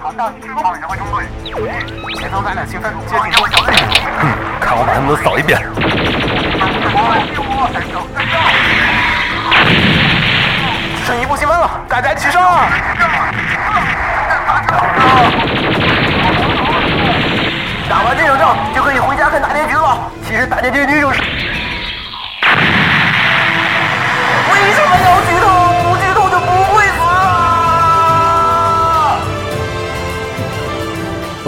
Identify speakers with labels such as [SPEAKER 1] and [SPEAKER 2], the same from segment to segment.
[SPEAKER 1] 好，到你炮指挥中队，前方咱俩兴奋，接近中小队。
[SPEAKER 2] 看我把他们都扫一遍。
[SPEAKER 1] 只剩一步新分了，大家齐上！打完这场仗就可以回家看大结局了。其实大结局就是……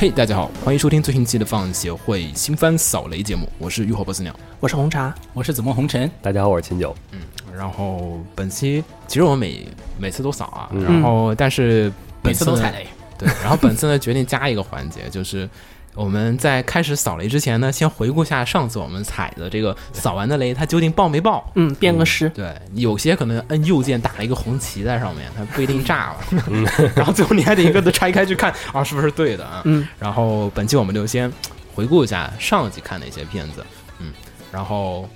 [SPEAKER 3] 嘿大家好，欢迎收听最新期的放映协会新番扫雷节目，我是浴火不死鸟。
[SPEAKER 4] 我是红茶，
[SPEAKER 5] 我是紫梦红尘，
[SPEAKER 2] 大家好，我是秦九。
[SPEAKER 3] 嗯然后本期其实我每每次都扫啊，然后但是
[SPEAKER 5] 每次都踩雷。
[SPEAKER 3] 对，然后本次呢决定加一个环节，就是我们在开始扫雷之前呢，先回顾下上次我们踩的这个扫完的雷，它究竟爆没爆？
[SPEAKER 4] 嗯，编个诗，
[SPEAKER 3] 对，有些可能摁右键打了一个红旗在上面，它不一定炸了。然后最后你还得一个个拆开去看啊，是不是对的啊？
[SPEAKER 4] 嗯。
[SPEAKER 3] 然后本期我们就先回顾一下上一集看的一些片子，嗯，然后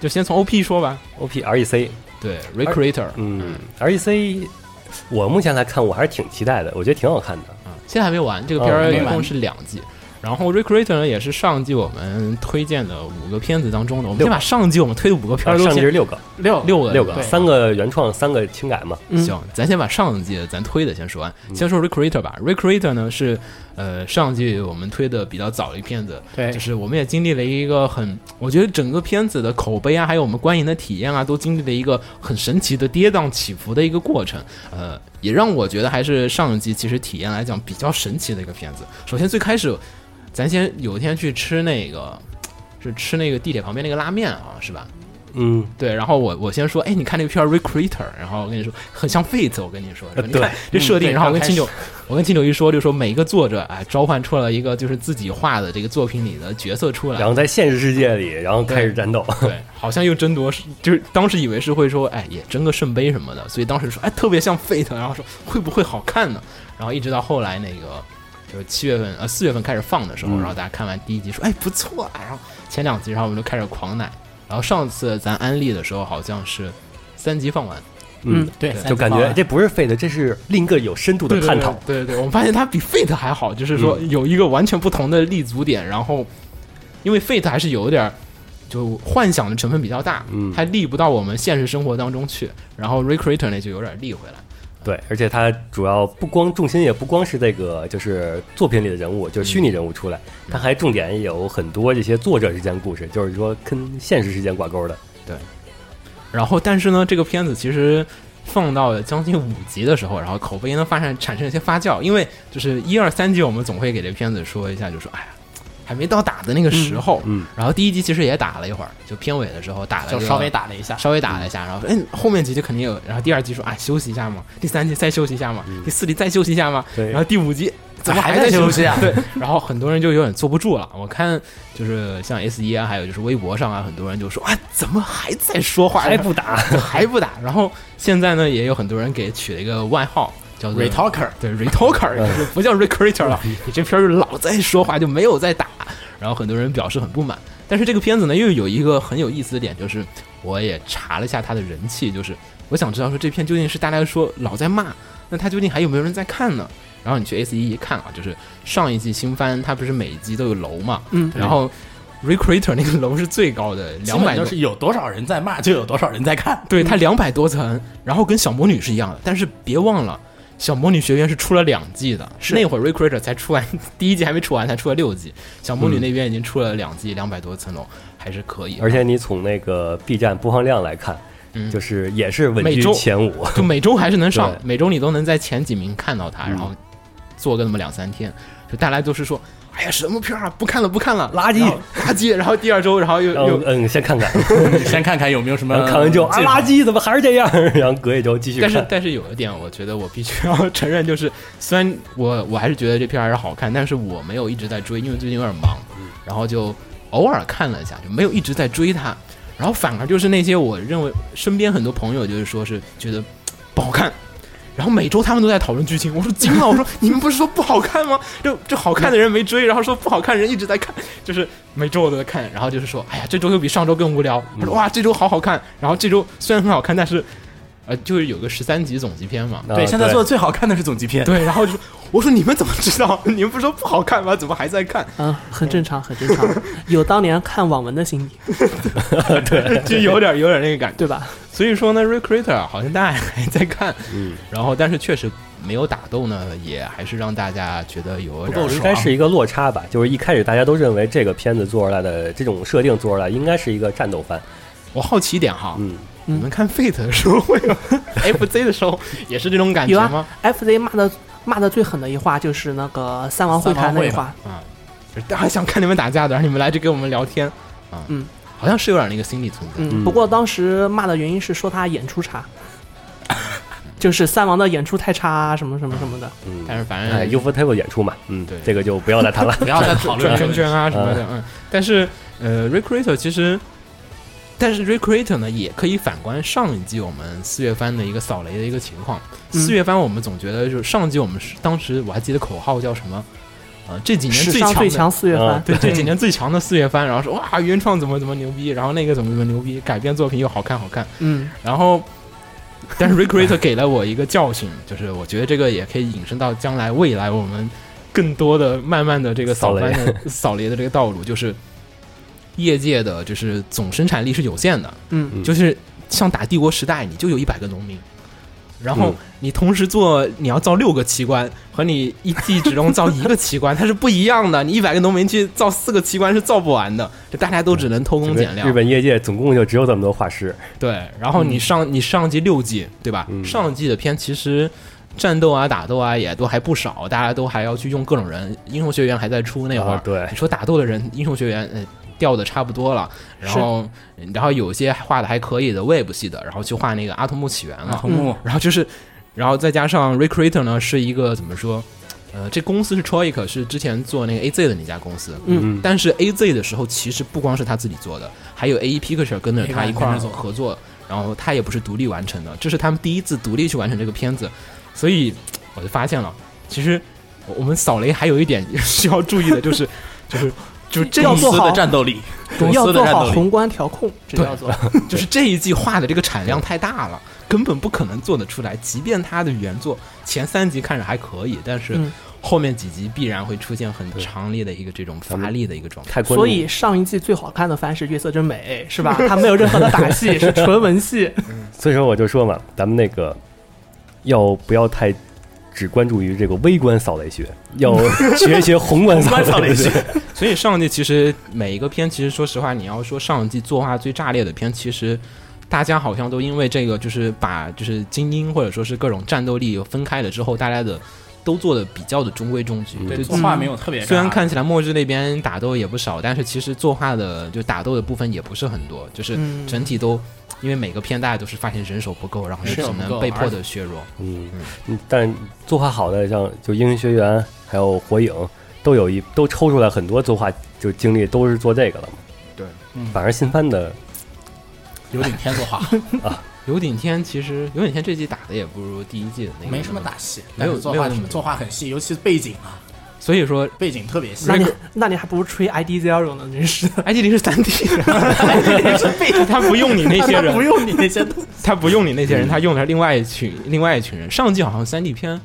[SPEAKER 3] 就先从 OP 说吧。
[SPEAKER 2] O P R E C，
[SPEAKER 3] 对，Recreator，
[SPEAKER 2] 嗯，R E C，我目前来看我还是挺期待的，我觉得挺好看的。
[SPEAKER 3] 啊，现在还没完，这个片儿一共是两季。然后 Recreator 呢，也是上季我们推荐的五个片子当中的，我们先把上季我们推的五个片儿都先
[SPEAKER 2] 上季是六个，
[SPEAKER 5] 六
[SPEAKER 3] 六个
[SPEAKER 2] 六个，三个原创，三个轻改嘛。
[SPEAKER 4] 嗯。
[SPEAKER 3] 行，咱先把上季咱推的先说完，先说 Recreator 吧。Recreator 呢是呃上季我们推的比较早的一片子，
[SPEAKER 5] 对。
[SPEAKER 3] 就是我们也经历了一个很，我觉得整个片子的口碑啊，还有我们观影的体验啊，都经历了一个很神奇的跌宕起伏的一个过程。呃，也让我觉得还是上一季其实体验来讲比较神奇的一个片子。首先最开始，咱先有一天去吃那个。是吃那个地铁旁边那个拉面啊，是吧？
[SPEAKER 2] 嗯，
[SPEAKER 3] 对，然后我我先说，哎，你看那个片儿 Recruiter，然后我跟你说很像 Fate，我跟你说，说 你
[SPEAKER 2] 对
[SPEAKER 3] 看这设定，
[SPEAKER 5] 嗯
[SPEAKER 3] 然后我跟
[SPEAKER 5] 刚开
[SPEAKER 3] 秦九，我跟秦九一说，就说每一个作者哎召唤出了一个就是自己画的这个作品里的角色出来
[SPEAKER 2] 然，后在现实世界里，然后开始战斗。
[SPEAKER 3] 对，好像又争夺，就是当时以为是会说，哎，也争个圣杯什么的，所以当时说，哎，特别像 Fate，然后说会不会好看呢？然后一直到后来那个就是七月份呃四月份开始放的时候，
[SPEAKER 2] 嗯
[SPEAKER 3] 然后大家看完第一集说，哎，不错啊，然后前两集，然后我们就开始狂奶，然后上次咱安利的时候好像是三集放完。
[SPEAKER 2] 嗯，
[SPEAKER 5] 对，
[SPEAKER 2] 就感觉这不是 Fate，这是另一个有深度的探讨。
[SPEAKER 3] 对对对，我们发现它比 Fate 还好，就是说有一个完全不同的立足点，然后因为 Fate 还是有点儿就幻想的成分比较大，
[SPEAKER 2] 嗯
[SPEAKER 3] 还立不到我们现实生活当中去，然后 Recreator 呢就有点立回来。
[SPEAKER 2] 对，而且它主要不光重心也不光是这个，就是作品里的人物，就是虚拟人物出来，它还重点有很多这些作者之间故事，就是说跟现实之间挂钩的。
[SPEAKER 3] 对然后，但是呢，这个片子其实放到将近五集的时候，然后口碑呢发生产生一些发酵，因为就是一二三集我们总会给这片子说一下，就说哎呀，还没到打的那个时候。
[SPEAKER 2] 嗯，
[SPEAKER 3] 然后第一集其实也打了一会儿，就片尾的时候打了
[SPEAKER 5] 就稍微打了一下，
[SPEAKER 3] 稍微打了一下，然后哎，后面集就肯定有，然后第二集说啊休息一下嘛，第三集再休息一下嘛，第四集再休息一下嘛，
[SPEAKER 2] 对。
[SPEAKER 3] 然后第五集怎么
[SPEAKER 5] 还
[SPEAKER 3] 在
[SPEAKER 5] 在休息啊？
[SPEAKER 3] 对，然后很多人就有点坐不住了。我看就是像 S 一啊，还有就是微博上啊，很多人就说啊，怎么还在说话，
[SPEAKER 2] 还不打？
[SPEAKER 3] 还不打？然后现在呢，也有很多人给取了一个外号，叫做
[SPEAKER 5] Retalker
[SPEAKER 3] 对 retalker，就是不叫 recreator 了，你这片儿就老在说话，就没有在打。然后很多人表示很不满。但是这个片子呢，又有一个很有意思的点，就是我也查了一下它的人气，就是我想知道说这片究竟是大家说老在骂，那它究竟还有没有人在看呢？然后你去 S 一一看啊，就是上一季新番，它不是每一集都有楼嘛，
[SPEAKER 4] 嗯
[SPEAKER 3] 然后 recruiter 那个楼是最高的，两百
[SPEAKER 5] 就是有多少人在骂，就有多少人在看。
[SPEAKER 3] 对，它两百多层，然后跟小魔女是一样的，但是别忘了，小魔女学院是出了两季的，
[SPEAKER 4] 是。
[SPEAKER 3] 那会儿 Recreator 才出完，第一季还没出完，才出了六季，小魔女
[SPEAKER 2] 嗯
[SPEAKER 3] 那边已经出了两季，两百多层楼，还是可以。
[SPEAKER 2] 而且你从那个 B 站播放量来看，
[SPEAKER 3] 嗯。
[SPEAKER 2] 就是也是稳居
[SPEAKER 3] 每周
[SPEAKER 2] 前五。
[SPEAKER 3] 就每周还是能上，每周你都能在前几名看到它，
[SPEAKER 2] 嗯。
[SPEAKER 3] 然后做个那么两三天，就大家都是说哎呀，什么片儿啊，不看了，不看了，
[SPEAKER 2] 垃圾
[SPEAKER 3] 垃圾。然后第二周，然后又
[SPEAKER 2] 然后
[SPEAKER 3] 又，
[SPEAKER 2] 嗯，先看看，
[SPEAKER 5] 先看看有没有什么
[SPEAKER 2] 看完之后啊，垃圾怎么还是这样？然后隔一周继续看。
[SPEAKER 3] 但是但是有一点，我觉得我必须要承认，就是虽然我我还是觉得这片儿还是好看，但是我没有一直在追，因为最近有点忙，然后就偶尔看了一下，就没有一直在追它。然后反而就是那些我认为身边很多朋友就是说是觉得不好看。然后每周他们都在讨论剧情，我说惊了，我说你们不是说不好看吗？就就好看的人没追，然后说不好看的人一直在看，就是每周我都在看，然后就是说，哎呀，这周又比上周更无聊。他说哇，这周好好看，然后这周虽然很好看，但是呃，就是有个十三集总集篇嘛，
[SPEAKER 2] 啊
[SPEAKER 5] 对，现在做的最好看的是总集篇。
[SPEAKER 3] 对，然后就说我说你们怎么知道？你们不是说不好看吗？怎么还在看？
[SPEAKER 4] 嗯，很正常，很正常，有当年看网文的心理，对
[SPEAKER 3] 就有点有点那个感觉。
[SPEAKER 4] 对吧？
[SPEAKER 3] 所以说呢，Recruiter 好像大家还在看，
[SPEAKER 2] 嗯，
[SPEAKER 3] 然后但是确实没有打斗呢，也还是让大家觉得有点
[SPEAKER 5] 不够
[SPEAKER 2] 应该是一个落差吧。就是一开始大家都认为这个片子做出来的这种设定做出来应该是一个战斗番，
[SPEAKER 3] 我好奇一点哈，
[SPEAKER 2] 嗯，
[SPEAKER 3] 你们看 Fate 的时候会有 FZ 的时候也是这种感觉吗
[SPEAKER 4] ？FZ 骂的骂的最狠的一话就是那个三王会谈那一话，
[SPEAKER 3] 啊，就是大家想看你们打架的，让你们来这跟我们聊天啊，
[SPEAKER 4] 嗯，
[SPEAKER 3] 好像是有点那个心理存在。
[SPEAKER 4] 嗯，
[SPEAKER 2] 嗯
[SPEAKER 4] 不过当时骂的原因是说他演出差，就是三王的演出太差啊，什么什么什么的。
[SPEAKER 2] 嗯，
[SPEAKER 3] 但是反
[SPEAKER 2] 哎
[SPEAKER 3] 正
[SPEAKER 2] u f o Table 演出嘛，嗯，
[SPEAKER 3] 对
[SPEAKER 2] 这个就不要再谈了。
[SPEAKER 5] 不要再讨论
[SPEAKER 3] 转圈圈啊什么的，嗯。但是呃，Recreator 其实，但是 Recreator 呢也可以反观上一季我们四月番的一个扫雷的一个情况。
[SPEAKER 4] 嗯
[SPEAKER 3] 四月番我们总觉得就是上季我们是当时我还记得口号叫什么？呃，这几年
[SPEAKER 4] 最
[SPEAKER 3] 最强最
[SPEAKER 4] 强四月番
[SPEAKER 2] 啊，
[SPEAKER 3] 对，这几 年最强的四月番，然后说哇原创怎么怎么牛逼，然后那个怎么怎么牛逼，改编作品又好看好看，
[SPEAKER 4] 嗯，
[SPEAKER 3] 然后，但是 Recreator 给了我一个教训，就是我觉得这个也可以引申到将来未来我们更多的慢慢的这个扫番的扫雷的这个道路，就是业界的就是总生产力是有限的，
[SPEAKER 4] 嗯
[SPEAKER 2] 嗯
[SPEAKER 3] 就是像打帝国时代，你就有一百个农民。然后
[SPEAKER 2] 嗯
[SPEAKER 3] 你同时做，你要造六个奇观，和你一季只能造一个奇观，它是不一样的。你一百个农民去造四个奇观是造不完的，就大家都只能偷工减料。
[SPEAKER 2] 日本业界总共就只有这么多画师，
[SPEAKER 3] 对，然后你上、你上季六季对吧？
[SPEAKER 2] 嗯
[SPEAKER 3] 上季的片其实战斗啊、打斗啊也都还不少，大家都还要去用各种人。英雄学院还在出那会儿，
[SPEAKER 2] 啊对
[SPEAKER 3] 你说打斗的人，英雄学院呃调的差不多了，然后然后有些画的还可以的 Web 系的，然后去画那个阿童木起源了，
[SPEAKER 5] 阿童木
[SPEAKER 3] 然后就是，然后再加上 Recreator 呢是一个怎么说？呃，这公司是 Troic，是之前做那个 AZ 的那家公司。
[SPEAKER 2] 嗯
[SPEAKER 3] 但是 AZ 的时候，其实不光是他自己做的，还有 AE Picture 跟着他一块合作，然后他也不是独立完成的，这是他们第一次独立去完成这个片子，所以我就发现了，其实我我们扫雷还有一点 需要注意的，就是就是就是这一
[SPEAKER 4] 要做好
[SPEAKER 5] 战斗力，公
[SPEAKER 4] 要
[SPEAKER 5] 司的战斗力。
[SPEAKER 4] 做好宏观调控，这
[SPEAKER 3] 对
[SPEAKER 4] 叫做
[SPEAKER 3] 就是这一季画的这个产量太大了，根本不可能做得出来。即便它的原作前三集看着还可以，但是
[SPEAKER 4] 嗯
[SPEAKER 3] 后面几集必然会出现很强烈的一个这种乏力的一个状态。
[SPEAKER 4] 所以上一季最好看的番是《月色真美》，是吧？它没有任何的打戏，是纯文戏。
[SPEAKER 2] 所以说我就说嘛，咱们那个要不要太只关注于这个微观扫雷学，要学一学宏观扫雷学。
[SPEAKER 3] 所以上季其实每一个片，其实说实话，你要说上季作画最炸裂的片，其实大家好像都因为这个，就是把就是精英或者说是各种战斗力分开了之后，大家的都做的比较的中规中矩。
[SPEAKER 2] 嗯
[SPEAKER 5] 对，
[SPEAKER 3] 就
[SPEAKER 5] 作画没有特别。
[SPEAKER 3] 虽然看起来末日那边打斗也不少，但是其实作画的就打斗的部分也不是很多，就是
[SPEAKER 4] 嗯
[SPEAKER 3] 整体都。因为每个片大家都是发现人手不够，然后就只能被迫的削弱。
[SPEAKER 2] 嗯，嗯但作画好的像就英雄学员还有火影，都有一都抽出来很多作画就精力都是做这个了嘛。
[SPEAKER 3] 对，
[SPEAKER 5] 嗯
[SPEAKER 2] 反而新番的
[SPEAKER 5] 有顶天作画
[SPEAKER 3] 有顶天其实有顶天这季打的也不如第一季的那个
[SPEAKER 5] 没什么打戏，
[SPEAKER 3] 没有
[SPEAKER 5] 作画
[SPEAKER 3] 没有
[SPEAKER 5] 作画很细，尤其是背景啊，
[SPEAKER 3] 所以说
[SPEAKER 5] 背景特别细。
[SPEAKER 4] 那你那你还不如吹 ID Zero 呢，真是的。
[SPEAKER 3] ID 零是三 D，他不用你那些人，
[SPEAKER 5] 不用你那些。
[SPEAKER 3] 他不用你那些人，他用的是另外一群另外一群人。上季好像三 D 片，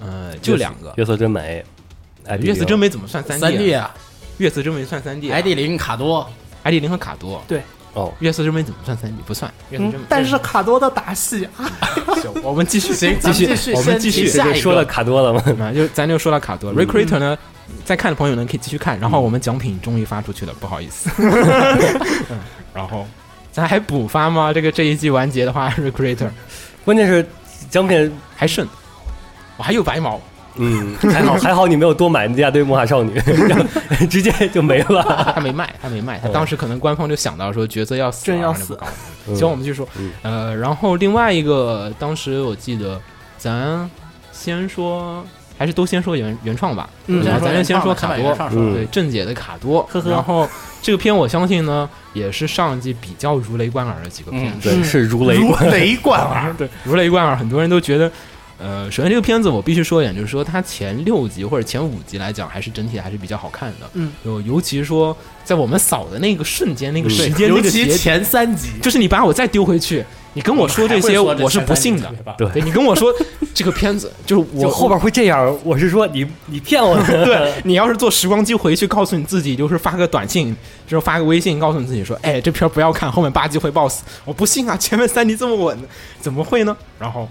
[SPEAKER 3] 呃，就两个。
[SPEAKER 2] 月色真美，哎，
[SPEAKER 3] 月色真美怎么算三
[SPEAKER 5] 三 D
[SPEAKER 3] 啊？
[SPEAKER 5] 啊
[SPEAKER 3] 月色真美算三 D 啊。
[SPEAKER 5] ，ID 零卡多
[SPEAKER 3] ，ID 零和卡多，
[SPEAKER 2] 哦，
[SPEAKER 3] 月色之门怎么算三 D？不算。月色之门，，
[SPEAKER 4] 嗯但是卡多的打戏啊，
[SPEAKER 3] 行我们继续，
[SPEAKER 5] 行
[SPEAKER 3] 继续
[SPEAKER 5] 继续，
[SPEAKER 3] 我们继续
[SPEAKER 5] 先提。下一个
[SPEAKER 2] 说了卡多了嘛？
[SPEAKER 3] 啊，就咱就说到卡多，Recreator 呢，在看的朋友呢可以继续看。然后我们奖品终于发出去了，不好意思。嗯然后咱还补发吗？这个这一季完结的话，Recreator
[SPEAKER 2] 关键是奖品
[SPEAKER 3] 还剩，我还有白毛，
[SPEAKER 2] 嗯，还好 还好你没有多买那家堆魔法少女，然 后直接就没了。
[SPEAKER 3] 他没卖，他没卖，他当时可能官方就想到说角色要死，
[SPEAKER 4] 真要死。
[SPEAKER 3] 行，我们继续说，呃，然后另外一个，当时我记得咱先说，还是都先说原原创吧，
[SPEAKER 4] 嗯。
[SPEAKER 3] 然后咱就先说卡多，
[SPEAKER 2] 嗯。
[SPEAKER 3] 对正解的卡多，
[SPEAKER 4] 呵呵。
[SPEAKER 3] 然后这个片我相信呢，也是上一季比较如雷贯耳的几个片子，
[SPEAKER 2] 对，是如雷
[SPEAKER 5] 如雷贯耳。
[SPEAKER 3] 对，如雷贯耳，很多人都觉得。呃，首先这个片子我必须说一点，就是说它前六集或者前五集来讲，还是整体还是比较好看的。
[SPEAKER 4] 嗯，
[SPEAKER 3] 就尤其说在我们扫的那个瞬间、那个时间、
[SPEAKER 5] 尤
[SPEAKER 3] 那个节
[SPEAKER 5] 其前三集，
[SPEAKER 3] 就是你把我再丢回去，你跟我说这些，我是不信的。
[SPEAKER 2] 对
[SPEAKER 3] 对你跟我说这个片子，就是我
[SPEAKER 2] 后边会这样，我是说你你骗我呢。
[SPEAKER 3] 对你要是坐时光机回去，告诉你自己，就是发个短信，就是发个微信，告诉你自己说，哎，这片儿不要看，后面八集会爆死。我不信啊，前面三集这么稳，怎么会呢？然后。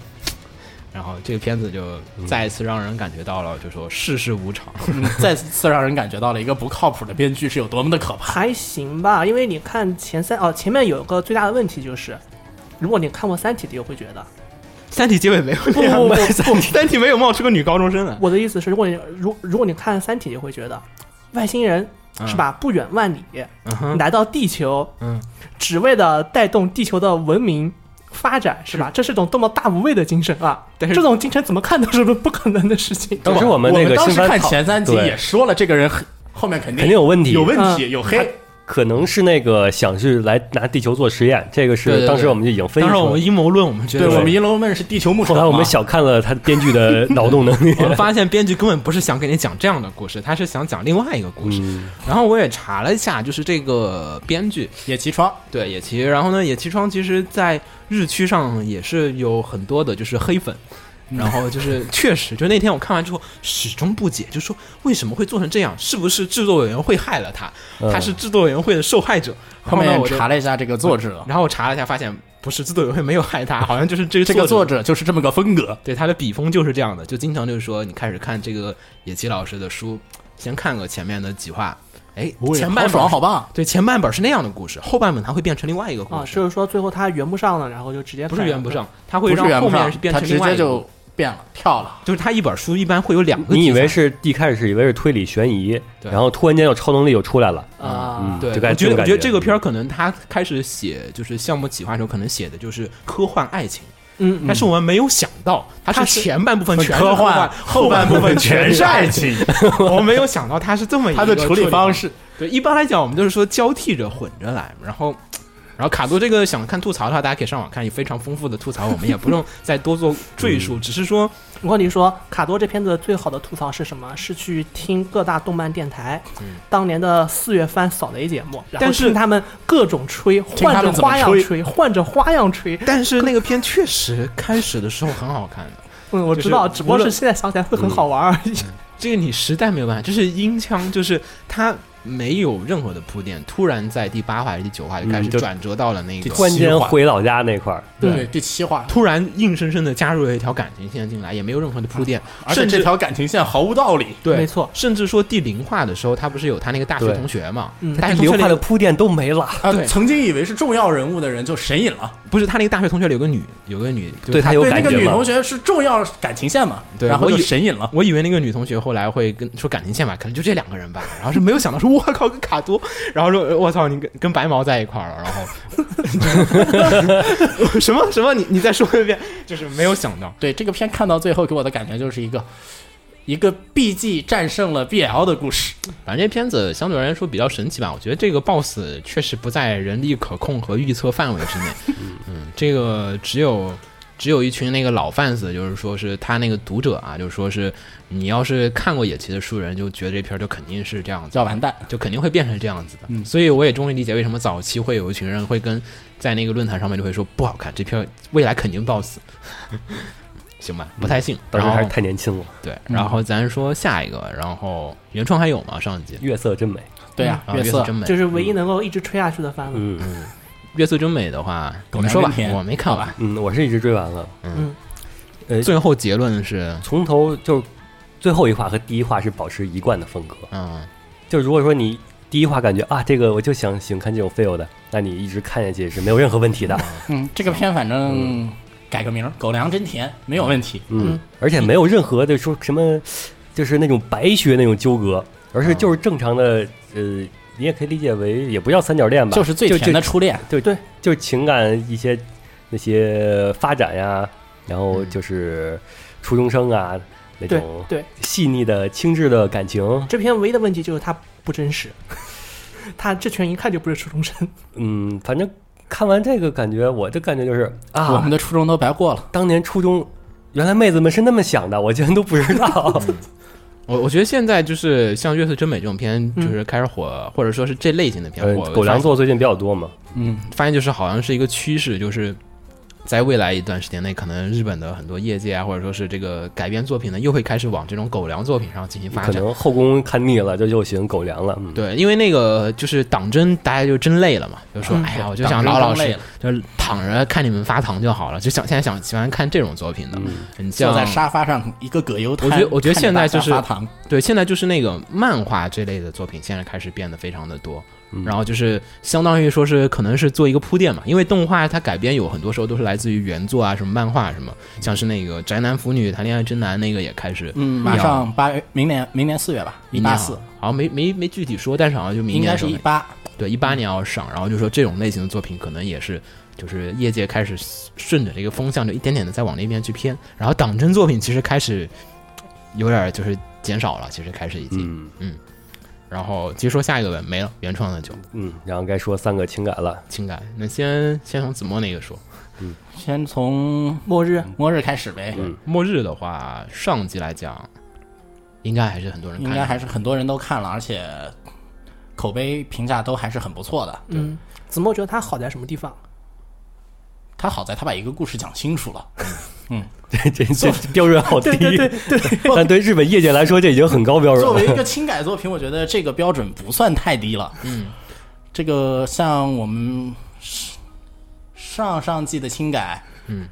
[SPEAKER 3] 然后这个片子就再一次让人感觉到了，就说世事无常。
[SPEAKER 5] 嗯再次让人感觉到了一个不靠谱的编剧是有多么的可怕。
[SPEAKER 4] 还行吧，因为你看前三哦，前面有个最大的问题就是，如果你看过《三体》的，又会觉得，
[SPEAKER 3] 三体结尾没有不不不，三体没有冒出个女高中生来。
[SPEAKER 4] 我的意思是，如果你如如果你看《三体》，就会觉得外星人是吧，不远万里来到地球，
[SPEAKER 3] 嗯，
[SPEAKER 4] 只为了带动地球的文明发展，是吧？这是种多么大无畏的精神啊！
[SPEAKER 3] 但是
[SPEAKER 4] 这种精神怎么看都是不可能的事情。
[SPEAKER 2] 当时我们那个
[SPEAKER 5] 当时看前三集也说了，这个人很后面肯定
[SPEAKER 2] 肯定有问题，
[SPEAKER 5] 有问题，有黑。
[SPEAKER 2] 可能是那个想去来拿地球做实验，这个是当时我们就已经分析出来了。
[SPEAKER 3] 当时我们阴谋论，我们觉得
[SPEAKER 5] 对我们阴谋论是地球牧场，
[SPEAKER 2] 后来我们小看了他编剧的脑洞能力。
[SPEAKER 3] 我们发现编剧根本不是想给你讲这样的故事，他是想讲另外一个故事。
[SPEAKER 2] 嗯，
[SPEAKER 3] 然后我也查了一下，就是这个编剧
[SPEAKER 5] 野崎窗，
[SPEAKER 3] 对野崎，然后呢，野崎窗其实在日区上也是有很多的就是黑粉。然后就是，确实，就那天我看完之后始终不解，就说为什么会做成这样？是不是制作委员会害了他？
[SPEAKER 2] 嗯
[SPEAKER 3] 他是制作委员会的受害者。
[SPEAKER 5] 后面
[SPEAKER 3] 我
[SPEAKER 5] 查了一下这个作者，
[SPEAKER 3] 然后我查了一下，发现不是制作委员会没有害他，好像就是这个
[SPEAKER 5] 这个作
[SPEAKER 3] 者
[SPEAKER 5] 者就是这么个风格。
[SPEAKER 3] 对他的笔锋就是这样的，就经常就是说，你开始看这个野崎老师的书，先看个前面的几话，哎，前半本
[SPEAKER 5] 好爽，好棒！
[SPEAKER 3] 对前半本是那样的故事，后半本它会变成另外一个故
[SPEAKER 4] 啊，
[SPEAKER 3] 事，
[SPEAKER 4] 就是说最后它圆不上了，然后就直接
[SPEAKER 3] 不是圆不上，它会让后面是变成另外一个
[SPEAKER 5] 接就变了，跳了。
[SPEAKER 3] 就是它一本书一般会有两个，
[SPEAKER 2] 你以为是一开始是以为是推理悬疑，
[SPEAKER 3] 对
[SPEAKER 2] 然后突然间有超能力又出来了，
[SPEAKER 4] 啊
[SPEAKER 2] 嗯，
[SPEAKER 3] 对，我觉得我
[SPEAKER 2] 觉
[SPEAKER 3] 得这个片儿可能他开始写就是项目企划的时候，可能写的就是科幻爱情，
[SPEAKER 4] 嗯，嗯
[SPEAKER 3] 但是我们没有想到，它
[SPEAKER 4] 它是
[SPEAKER 3] 是前半部分全是
[SPEAKER 5] 科幻
[SPEAKER 3] 幻，后半部分全是爱
[SPEAKER 5] 情，
[SPEAKER 3] 我们没有想到它是这么一个
[SPEAKER 5] 处理方
[SPEAKER 3] 式。
[SPEAKER 5] 式。
[SPEAKER 3] 对，一般来讲，我们就是说交替着混着来，然后。然后卡多这个想看吐槽的话，大家可以上网看，有非常丰富的吐槽，我们也不用 再多做赘述，只是说，
[SPEAKER 4] 我跟你说，卡多这片子最好的吐槽是什么？是去听各大动漫电台，当年的四月番扫雷节目，然后
[SPEAKER 3] 但是
[SPEAKER 4] 听他们各种吹，换着花样吹，换着花样吹。
[SPEAKER 3] 但是那个片确实开始的时候很好看的，
[SPEAKER 4] 嗯，我知道，只不过是现在想起来会很好玩而已。
[SPEAKER 3] 这个你实在没有办法，就是音腔，就是它没有任何的铺垫，突然在第八话还是第九话就开始转折到了那个
[SPEAKER 2] 突然间回老家那块儿，
[SPEAKER 5] 对，第七话，
[SPEAKER 3] 突然硬生生的加入了一条感情线进来，也没有任何的铺垫，
[SPEAKER 5] 而且
[SPEAKER 3] 甚至
[SPEAKER 5] 这条感情线毫无道理。
[SPEAKER 3] 对，
[SPEAKER 4] 没错
[SPEAKER 3] 甚至说第零话的时候，他不是有他那个大学同学嘛？
[SPEAKER 4] 嗯
[SPEAKER 3] 大学同学里有
[SPEAKER 2] 流化的铺垫都没了。
[SPEAKER 5] 啊
[SPEAKER 3] 对，
[SPEAKER 5] 曾经以为是重要人物的人就神隐了。
[SPEAKER 3] 不是他那个大学同学里有个女，有个女，就是他
[SPEAKER 2] 对他有
[SPEAKER 5] 对，那个女同学是重要感情线嘛，
[SPEAKER 3] 对
[SPEAKER 5] 然后就神隐了。
[SPEAKER 3] 我以为那个女同学后来会跟说感情线吧，可能就这两个人吧，然后是没有想到说，我靠，跟卡多，然后说，我操，你跟跟白毛在一块儿了，然后。什么什么，你你再说一遍，就是没有想到，
[SPEAKER 5] 对这个片看到最后，给我的感觉就是一个一个 BG 战胜了 BL 的故事。
[SPEAKER 3] 反正这片子相对而言说比较神奇吧，我觉得这个 BOSS 确实不在人力可控和预测范围之内，嗯，这个只有。只有一群那个老 fans，就是说是他那个读者啊，就是说是你要是看过野崎的书人，就觉得这片儿就肯定是这样子，
[SPEAKER 5] 要完蛋，
[SPEAKER 3] 就肯定会变成这样子的。
[SPEAKER 5] 嗯
[SPEAKER 3] 所以我也终于理解为什么早期会有一群人会跟在那个论坛上面就会说不好看，这片未来肯定爆死。行吧，不太信。然后
[SPEAKER 2] 当时还是太年轻了，
[SPEAKER 3] 对，然后咱说下一个，然后原创还有吗？上一集
[SPEAKER 2] 月色真美。
[SPEAKER 5] 对呀、
[SPEAKER 3] 啊，
[SPEAKER 5] 月色
[SPEAKER 3] 真美，
[SPEAKER 4] 就是唯一能够一直吹下去的番了。
[SPEAKER 2] 嗯嗯
[SPEAKER 3] 月色真美的话，
[SPEAKER 5] 狗
[SPEAKER 3] 你们说吧我没看完。
[SPEAKER 2] 嗯，我是一直追完了，
[SPEAKER 4] 嗯，
[SPEAKER 2] 呃，
[SPEAKER 3] 最后结论是，
[SPEAKER 2] 从头就最后一话和第一话是保持一贯的风格。
[SPEAKER 3] 嗯，
[SPEAKER 2] 就如果说你第一话感觉啊，这个我就想喜欢看这种 feel 的，那你一直看下去是没有任何问题的。
[SPEAKER 5] 嗯，这个片反正改个名儿，狗粮真甜，没有问题。
[SPEAKER 2] 嗯，而且没有任何的说什么，就是那种白学那种纠葛，而是就是正常的，呃，你也可以理解为也不叫三角恋吧，
[SPEAKER 5] 就是最甜的初恋，
[SPEAKER 2] 对
[SPEAKER 4] 对，
[SPEAKER 2] 就是情感一些那些发展呀，然后就是初中生啊那种
[SPEAKER 4] 对，
[SPEAKER 2] 细腻的轻致的感情，
[SPEAKER 4] 这篇唯一的问题就是它不真实，他这群一看就不是初中生。
[SPEAKER 2] 嗯，反正看完这个感觉，我的感觉就是啊，
[SPEAKER 5] 我们的初中都白过了。
[SPEAKER 2] 当年初中原来妹子们是那么想的，我竟然都不知道。
[SPEAKER 3] 我我觉得现在就是像《月色真美》这种片，就是开始火，或者说是这类型的片
[SPEAKER 2] 呃
[SPEAKER 3] 火。
[SPEAKER 2] 狗粮做最近比较多嘛，
[SPEAKER 5] 嗯，
[SPEAKER 3] 发现就是好像是一个趋势，就是在未来一段时间内，可能日本的很多业界啊，或者说是这个改编作品呢，又会开始往这种狗粮作品上进行发展。
[SPEAKER 2] 可能后宫看腻了，就又行狗粮了。嗯，
[SPEAKER 3] 对，因为那个就是党争，大家就真累了嘛，就说、
[SPEAKER 4] 嗯
[SPEAKER 3] 哎呀，我就想老老实
[SPEAKER 5] 实，
[SPEAKER 3] 就是躺着看你们发糖就好了，就想现在想喜欢看这种作品的。
[SPEAKER 2] 嗯
[SPEAKER 3] 你像
[SPEAKER 5] 坐在沙发上一个葛优瘫，
[SPEAKER 3] 我觉得我觉得现在就是
[SPEAKER 5] 发糖，
[SPEAKER 3] 对，现在就是那个漫画这类的作品，现在开始变得非常的多。
[SPEAKER 2] 嗯。
[SPEAKER 3] 然后就是相当于说是可能是做一个铺垫嘛，因为动画它改编有很多时候都是来自于原作啊，什么漫画什么，像是那个宅男腐女谈恋爱真难那个也开始，
[SPEAKER 5] 嗯，马上八月，明年明年四月吧，一
[SPEAKER 3] 明年好
[SPEAKER 5] 八四，
[SPEAKER 3] 好像没没没具体说，但是好像就明年应该
[SPEAKER 5] 是一八。
[SPEAKER 3] 对一八年要上，然后就说这种类型的作品可能也是。就是业界开始顺着这个风向，就一点点的在往那边去偏，然后党争作品其实开始有点就是减少了，其实开始已经，
[SPEAKER 2] 嗯
[SPEAKER 3] 然后继续说下一个呗，没了，原创的就
[SPEAKER 2] 嗯，然后该说三个情感了。
[SPEAKER 3] 情感。那先先从子墨那个说，嗯
[SPEAKER 5] 先从
[SPEAKER 4] 末日，
[SPEAKER 5] 末日开始呗，
[SPEAKER 2] 嗯
[SPEAKER 3] 末日的话，上集来讲，应该还是很多人看，
[SPEAKER 5] 应该还是很多人都看了，而且口碑评价都还是很不错的。
[SPEAKER 4] 嗯，子墨觉得它好在什么地方？
[SPEAKER 5] 他好在他把一个故事讲清楚了，
[SPEAKER 2] 这这这标准好低，
[SPEAKER 4] 对对对对，
[SPEAKER 2] 但对日本业界来说，这已经很高标准了。
[SPEAKER 5] 作为一个轻改作品，我觉得这个标准不算太低了。
[SPEAKER 3] 嗯，
[SPEAKER 5] 这个像我们上上季的轻改，
[SPEAKER 3] 嗯，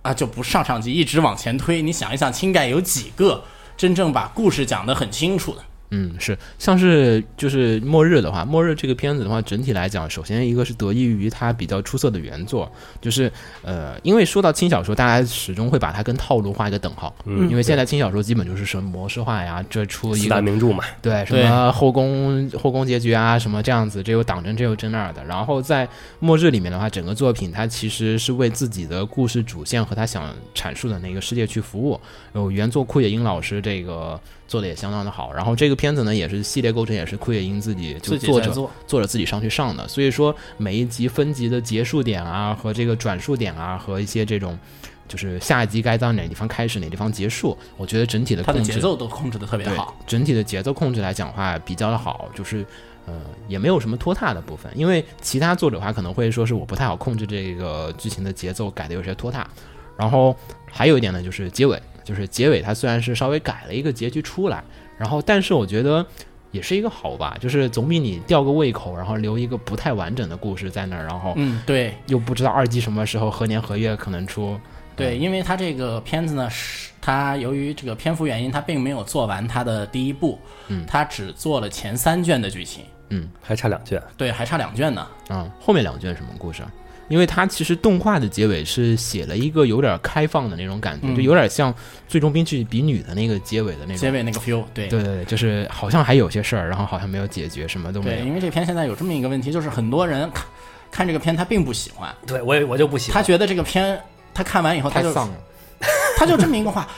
[SPEAKER 5] 啊，就不上上季，一直往前推。你想一想，轻改有几个真正把故事讲得很清楚的？
[SPEAKER 3] 嗯，是像是就是末日的话，末日这个片子的话，整体来讲，首先一个是得益于它比较出色的原作，就是呃，因为说到轻小说，大家始终会把它跟套路画一个等号，
[SPEAKER 2] 嗯
[SPEAKER 3] 因为现在轻小说基本就是什么模式化呀，这出一
[SPEAKER 2] 四
[SPEAKER 3] 个
[SPEAKER 2] 大名著嘛，
[SPEAKER 3] 对，什么后宫后宫结局啊，什么这样子，这有党争，这有争那儿的。然后在末日里面的话，整个作品它其实是为自己的故事主线和他想阐述的那个世界去服务。有原作库野英老师这个做的也相当的好。然后这个片子呢，也是系列构成也是库野英自己就作者
[SPEAKER 5] 在做，
[SPEAKER 3] 作者自己上去上的。所以说每一集分集的结束点啊，和这个转述点啊，和一些这种。就是下一集该到哪个地方开始，哪个地方结束，我觉得整体的
[SPEAKER 5] 它的节奏都控制的特别好。
[SPEAKER 3] 整体的节奏控制来讲的话比较的好，就是呃也没有什么拖沓的部分，因为其他作者的话可能会说是我不太好控制这个剧情的节奏，改的有些拖沓。然后还有一点呢，就是结尾，就是结尾它虽然是稍微改了一个结局出来，然后但是我觉得。也是一个好吧，就是总比你吊个胃口，然后留一个不太完整的故事在那儿，然后
[SPEAKER 5] 嗯，对
[SPEAKER 3] 又不知道二季什么时候何年何月可能出。
[SPEAKER 5] 对，因为他这个片子呢，是它由于这个篇幅原因，它并没有做完它的第一部，
[SPEAKER 3] 嗯
[SPEAKER 5] 它只做了前三卷的剧情，
[SPEAKER 3] 嗯
[SPEAKER 2] 还差两卷。
[SPEAKER 5] 对，还差两卷呢。
[SPEAKER 3] 嗯，后面两卷什么故事啊？因为它其实动画的结尾是写了一个有点开放的那种感觉，
[SPEAKER 5] 嗯
[SPEAKER 3] 就有点像《最终兵器比女》的那个结尾的那种。
[SPEAKER 5] 结尾那个 feel，对
[SPEAKER 3] 对对对，就是好像还有些事儿，然后好像没有解决，什么都没
[SPEAKER 5] 对，
[SPEAKER 3] 有。
[SPEAKER 5] 因为这片现在有这么一个问题，就是很多人看看这个片他并不喜欢，
[SPEAKER 2] 对我也我就不喜欢。
[SPEAKER 5] 他觉得这个片他看完以后他就
[SPEAKER 3] 丧了。
[SPEAKER 5] 他就这么一个话，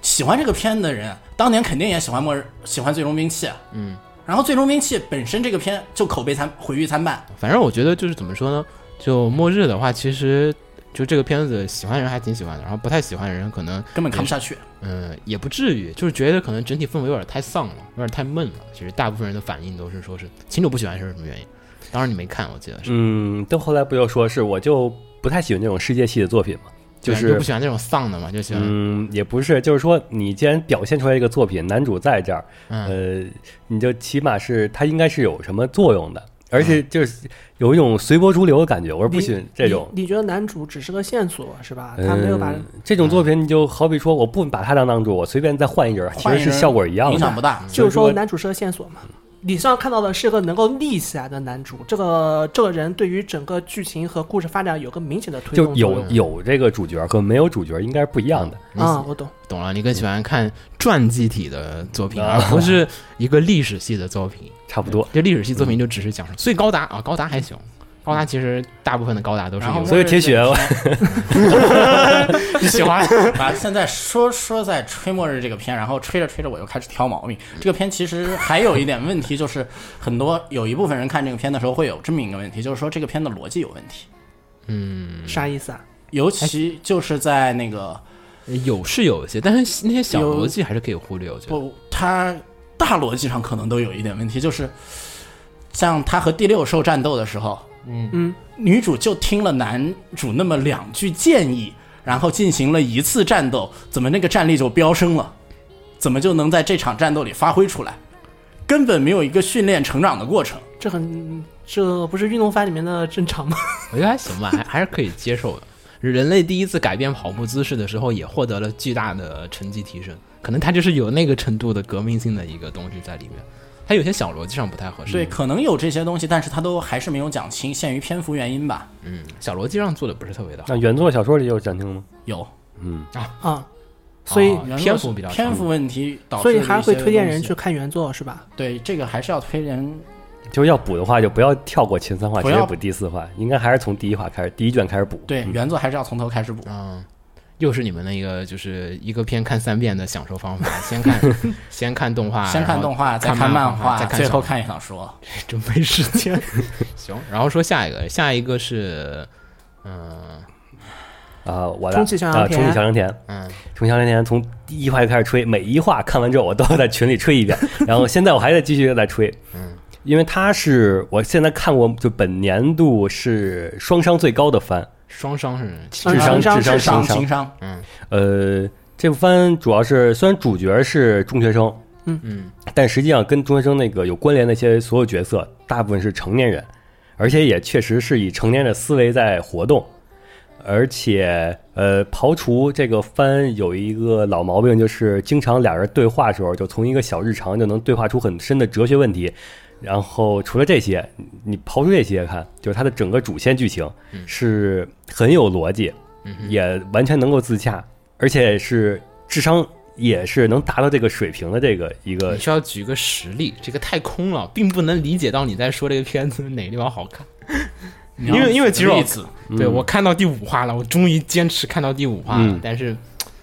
[SPEAKER 5] 喜欢这个片的人，当年肯定也喜欢末日，喜欢最终兵器，
[SPEAKER 3] 嗯，
[SPEAKER 5] 然后最终兵器本身这个片就口碑参毁誉参半，
[SPEAKER 3] 反正我觉得就是怎么说呢，就末日的话，其实就这个片子喜欢人还挺喜欢的，然后不太喜欢的人可能
[SPEAKER 5] 根本看不下去。
[SPEAKER 3] 嗯也不至于，就是觉得可能整体氛围有点太丧了，有点太闷了。其实大部分人的反应都是说是秦主不喜欢是什么原因？当时你没看，我记得是。
[SPEAKER 2] 嗯，到后来不又说是我就不太喜欢这种世界系的作品嘛，就
[SPEAKER 3] 对
[SPEAKER 2] 是
[SPEAKER 3] 不喜欢那种丧的嘛，就喜欢
[SPEAKER 2] 嗯，也不是，就是说你既然表现出来一个作品，男主在这儿，
[SPEAKER 3] 嗯
[SPEAKER 2] 呃，你就起码是他应该是有什么作用的，而
[SPEAKER 3] 嗯
[SPEAKER 2] 且就是有一种随波逐流的感觉，我是不喜欢这种。
[SPEAKER 4] 你。你觉得男主只是个线索是吧？他没有把
[SPEAKER 2] 嗯、这种作品，你就好比说，我不把他当男主，我随便再换一人，其实是效果一样的。
[SPEAKER 5] 影响不大。
[SPEAKER 4] 就是
[SPEAKER 2] 说
[SPEAKER 4] 男主是个线索嘛。你上看到的是个能够立起来的男主，这个这个人对于整个剧情和故事发展有个明显的推
[SPEAKER 2] 就
[SPEAKER 4] 动作
[SPEAKER 2] 有
[SPEAKER 4] 用。
[SPEAKER 2] 有这个主角和没有主角应该是不一样的。
[SPEAKER 4] 啊，我懂。
[SPEAKER 3] 懂了，你更喜欢看传记体的作品，
[SPEAKER 2] 啊
[SPEAKER 3] 而不是一个历史系的作品。
[SPEAKER 2] 差不多。
[SPEAKER 3] 这历史系作品就只是讲述，所以高达啊，高达还行。高达其实大部分的高达都是
[SPEAKER 2] 所以铁血我
[SPEAKER 3] 你喜欢
[SPEAKER 5] 啊，现在说说在吹末日这个片，然后吹着吹着我又开始挑毛病。这个片其实还有一点问题，就是很多有一部分人看这个片的时候会有这么一个问题，就是说这个片的逻辑有问题，
[SPEAKER 3] 嗯，
[SPEAKER 4] 啥意思啊？
[SPEAKER 5] 尤其就是在那个
[SPEAKER 3] 有是有一些，但是那些小逻辑还是可以忽略。我觉得
[SPEAKER 5] 不，它大逻辑上可能都有一点问题，就是像他和第六兽战斗的时候，
[SPEAKER 4] 嗯嗯，
[SPEAKER 5] 女主就听了男主那么两句建议，然后进行了一次战斗，怎么那个战力就飙升了？怎么就能在这场战斗里发挥出来？根本没有一个训练成长的过程。
[SPEAKER 4] 这很这不是运动番里面的正常吗？
[SPEAKER 3] 我觉得还行吧，还还是可以接受的。人类第一次改变跑步姿势的时候，也获得了巨大的成绩提升。可能它就是有那个程度的革命性的一个东西在里面。它有些小逻辑上不太合适，
[SPEAKER 5] 对，可能有这些东西，但是他都还是没有讲清，限于篇幅原因吧。
[SPEAKER 3] 嗯，小逻辑上做的不是特别的好。
[SPEAKER 2] 那原作小说里有讲清吗？
[SPEAKER 5] 有，
[SPEAKER 2] 嗯，
[SPEAKER 4] 啊啊，所以、
[SPEAKER 3] 篇幅比较
[SPEAKER 5] 篇幅问题导致
[SPEAKER 4] 所以还会推荐人去看原作是吧？
[SPEAKER 5] 对这个还是要推人
[SPEAKER 2] 就是要补的话，就不要跳过前三话，直接补第四话，应该还是从第一话开始，第一卷开始补。
[SPEAKER 5] 对原作还是要从头开始补。
[SPEAKER 3] 嗯，又是你们的一个就是一个片看三遍的享受方法，先看先看动画，
[SPEAKER 5] 先看动画，再
[SPEAKER 3] 啊看
[SPEAKER 5] 漫
[SPEAKER 3] 画，再看
[SPEAKER 5] 最后
[SPEAKER 3] 小
[SPEAKER 5] 看小说。
[SPEAKER 3] 真没时间。行，然后说下一个，下一个是嗯
[SPEAKER 2] 啊，我的
[SPEAKER 4] 重启小良
[SPEAKER 2] 啊，
[SPEAKER 4] 田
[SPEAKER 2] 重启小良田，
[SPEAKER 3] 嗯，
[SPEAKER 2] 重启小良田从第一话就开始吹，每一话看完之后我都要在群里吹一遍，然后现在我还在继续在吹，
[SPEAKER 3] 嗯，
[SPEAKER 2] 因为它是我现在看过就本年度是双商最高的番，
[SPEAKER 3] 双商是
[SPEAKER 4] 嗯
[SPEAKER 2] 智商
[SPEAKER 4] 情商
[SPEAKER 2] 智商
[SPEAKER 4] 商
[SPEAKER 2] 情商
[SPEAKER 5] 情商，
[SPEAKER 2] 呃，这部番主要是虽然主角是中学生，
[SPEAKER 3] 嗯。嗯。
[SPEAKER 2] 但实际上跟中学生那个有关联的一些所有角色，大部分是成年人，而且也确实是以成年人的思维在活动。而且，呃，刨除这个番有一个老毛病，就是经常俩人对话的时候，就从一个小日常就能对话出很深的哲学问题。然后除了这些，你刨出这些看，就是它的整个主线剧情是很有逻辑，也完全能够自洽，而且是智商也是能达到这个水平的这个一个
[SPEAKER 3] 你需要举个实例，这个太空了，并不能理解到你在说这个片子哪个地方好看。因为因为其实对我看到第五话了，我终于坚持看到第五话了，
[SPEAKER 2] 嗯。
[SPEAKER 3] 但是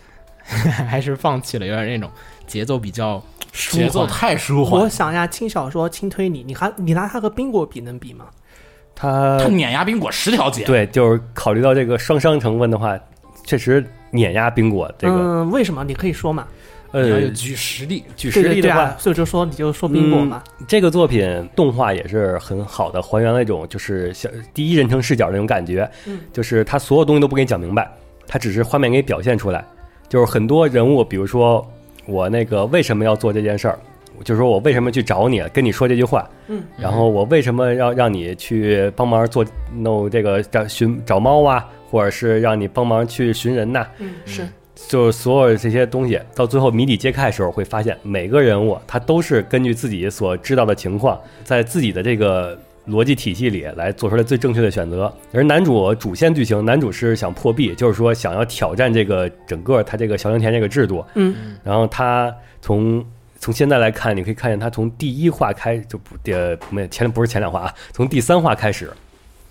[SPEAKER 3] 还是放弃了，有点那种节奏比较舒
[SPEAKER 5] 节奏。太舒缓我
[SPEAKER 4] 想一下，轻小说、轻推理，你还你拿它和冰果比能比吗？
[SPEAKER 2] 它
[SPEAKER 5] 它碾压冰果十条街。
[SPEAKER 2] 对，就是考虑到这个双商成分的话，确实碾压冰果这个、
[SPEAKER 4] 嗯，为什么？你可以说嘛。
[SPEAKER 2] 呃
[SPEAKER 3] 举实例，
[SPEAKER 2] 举
[SPEAKER 4] 对对对
[SPEAKER 2] 实例的话，
[SPEAKER 4] 啊，所以就说你就说冰果嘛。
[SPEAKER 2] 这个作品动画也是很好的还原了一种就是小第一人称视角那种感觉，
[SPEAKER 4] 嗯
[SPEAKER 2] 就是他所有东西都不给你讲明白，他只是画面给你表现出来，就是很多人物，比如说我那个为什么要做这件事儿。就是说我为什么去找你，跟你说这句话，
[SPEAKER 4] 嗯，
[SPEAKER 2] 然后我为什么要让你去帮忙做弄这个找寻找猫啊，或者是让你帮忙去寻人呐、
[SPEAKER 4] 嗯，是。
[SPEAKER 2] 就是所有这些东西，到最后谜底揭开的时候，会发现每个人物他都是根据自己所知道的情况，在自己的这个逻辑体系里来做出来最正确的选择。而男主主线剧情，男主是想破壁，就是说想要挑战这个整个他这个小良田这个制度。
[SPEAKER 4] 嗯，
[SPEAKER 2] 然后他从从现在来看，你可以看见他从第一话开就不呃没前不是前两话啊，从第三话开始，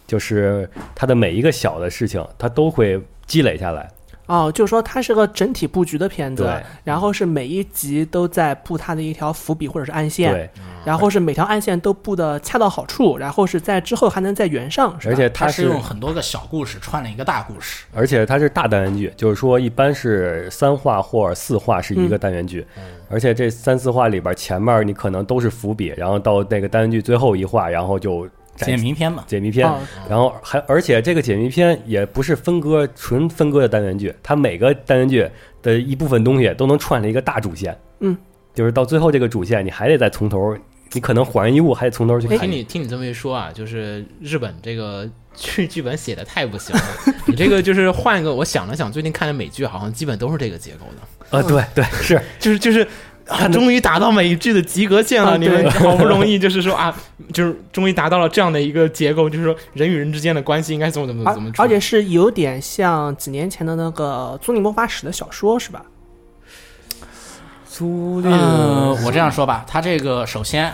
[SPEAKER 2] 就是他的每一个小的事情，他都会积累下来。
[SPEAKER 4] 哦，就是说它是个整体布局的片子
[SPEAKER 2] 对，
[SPEAKER 4] 然后是每一集都在布它的一条伏笔或者是暗线，
[SPEAKER 2] 对，
[SPEAKER 4] 然后是每条暗线都布的恰到好处，然后是在之后还能再圆上，
[SPEAKER 2] 而且他
[SPEAKER 5] 他是用很多个小故事串了一个大故事。
[SPEAKER 2] 而且它是大单元剧，就是说一般是三话或者四话是一个单元剧，而且这三四话里边前面你可能都是伏笔，然后到那个单元剧最后一话，然后就展
[SPEAKER 5] 解谜篇嘛，
[SPEAKER 2] 解谜篇，
[SPEAKER 4] 哦。
[SPEAKER 2] 然后还而且这个解谜篇也不是分割纯分割的单元剧，它每个单元剧的一部分东西都能串成一个大主线，
[SPEAKER 4] 嗯，
[SPEAKER 2] 就是到最后这个主线你还得再从头，你可能恍然一悟，还得从头去看。
[SPEAKER 3] 听。你听你这么一说啊，就是日本这个剧剧本写的太不行了。你这个就是换一个，我想了想，最近看的美剧好像基本都是这个结构的，
[SPEAKER 2] 啊，对对 是，
[SPEAKER 3] 就是就是啊，终于达到美剧的及格线了！
[SPEAKER 4] 啊
[SPEAKER 3] 你们好不容易就是说啊，就是终于达到了这样的一个结构，就是说人与人之间的关系应该怎么怎么怎么
[SPEAKER 4] 而且是有点像几年前的那个《租赁魔法使》的小说是吧？
[SPEAKER 2] 租
[SPEAKER 5] 嗯，我这样说吧，它这个首先，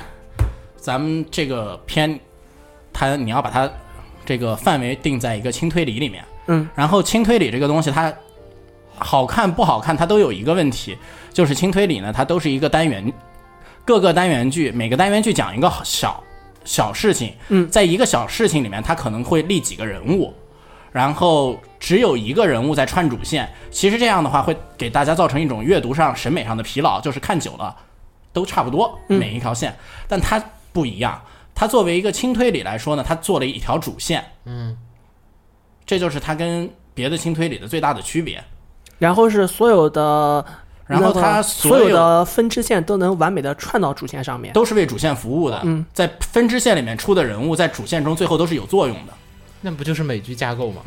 [SPEAKER 5] 咱们这个片，它你要把它这个范围定在一个轻推理里面，
[SPEAKER 4] 嗯，
[SPEAKER 5] 然后轻推理这个东西它好看不好看，它都有一个问题，就是轻推理呢，它都是一个单元，各个单元剧，每个单元剧讲一个小小事情，
[SPEAKER 4] 嗯。
[SPEAKER 5] 在一个小事情里面，它可能会立几个人物，然后只有一个人物在串主线。其实这样的话会给大家造成一种阅读上、审美上的疲劳，就是看久了都差不多每一条线，但它不一样。它作为一个轻推理来说呢，它做了一条主线，嗯，这就是它跟别的轻推理的最大的区别。
[SPEAKER 4] 然后是所有的，
[SPEAKER 5] 然后它
[SPEAKER 4] 所
[SPEAKER 5] 有
[SPEAKER 4] 的分支线都能完美的串到主线上面。
[SPEAKER 5] 都是为主线服务的，
[SPEAKER 4] 嗯，
[SPEAKER 5] 在分支线里面出的人物，在主线中最后都是有作用的。
[SPEAKER 3] 那不就是美剧架构吗？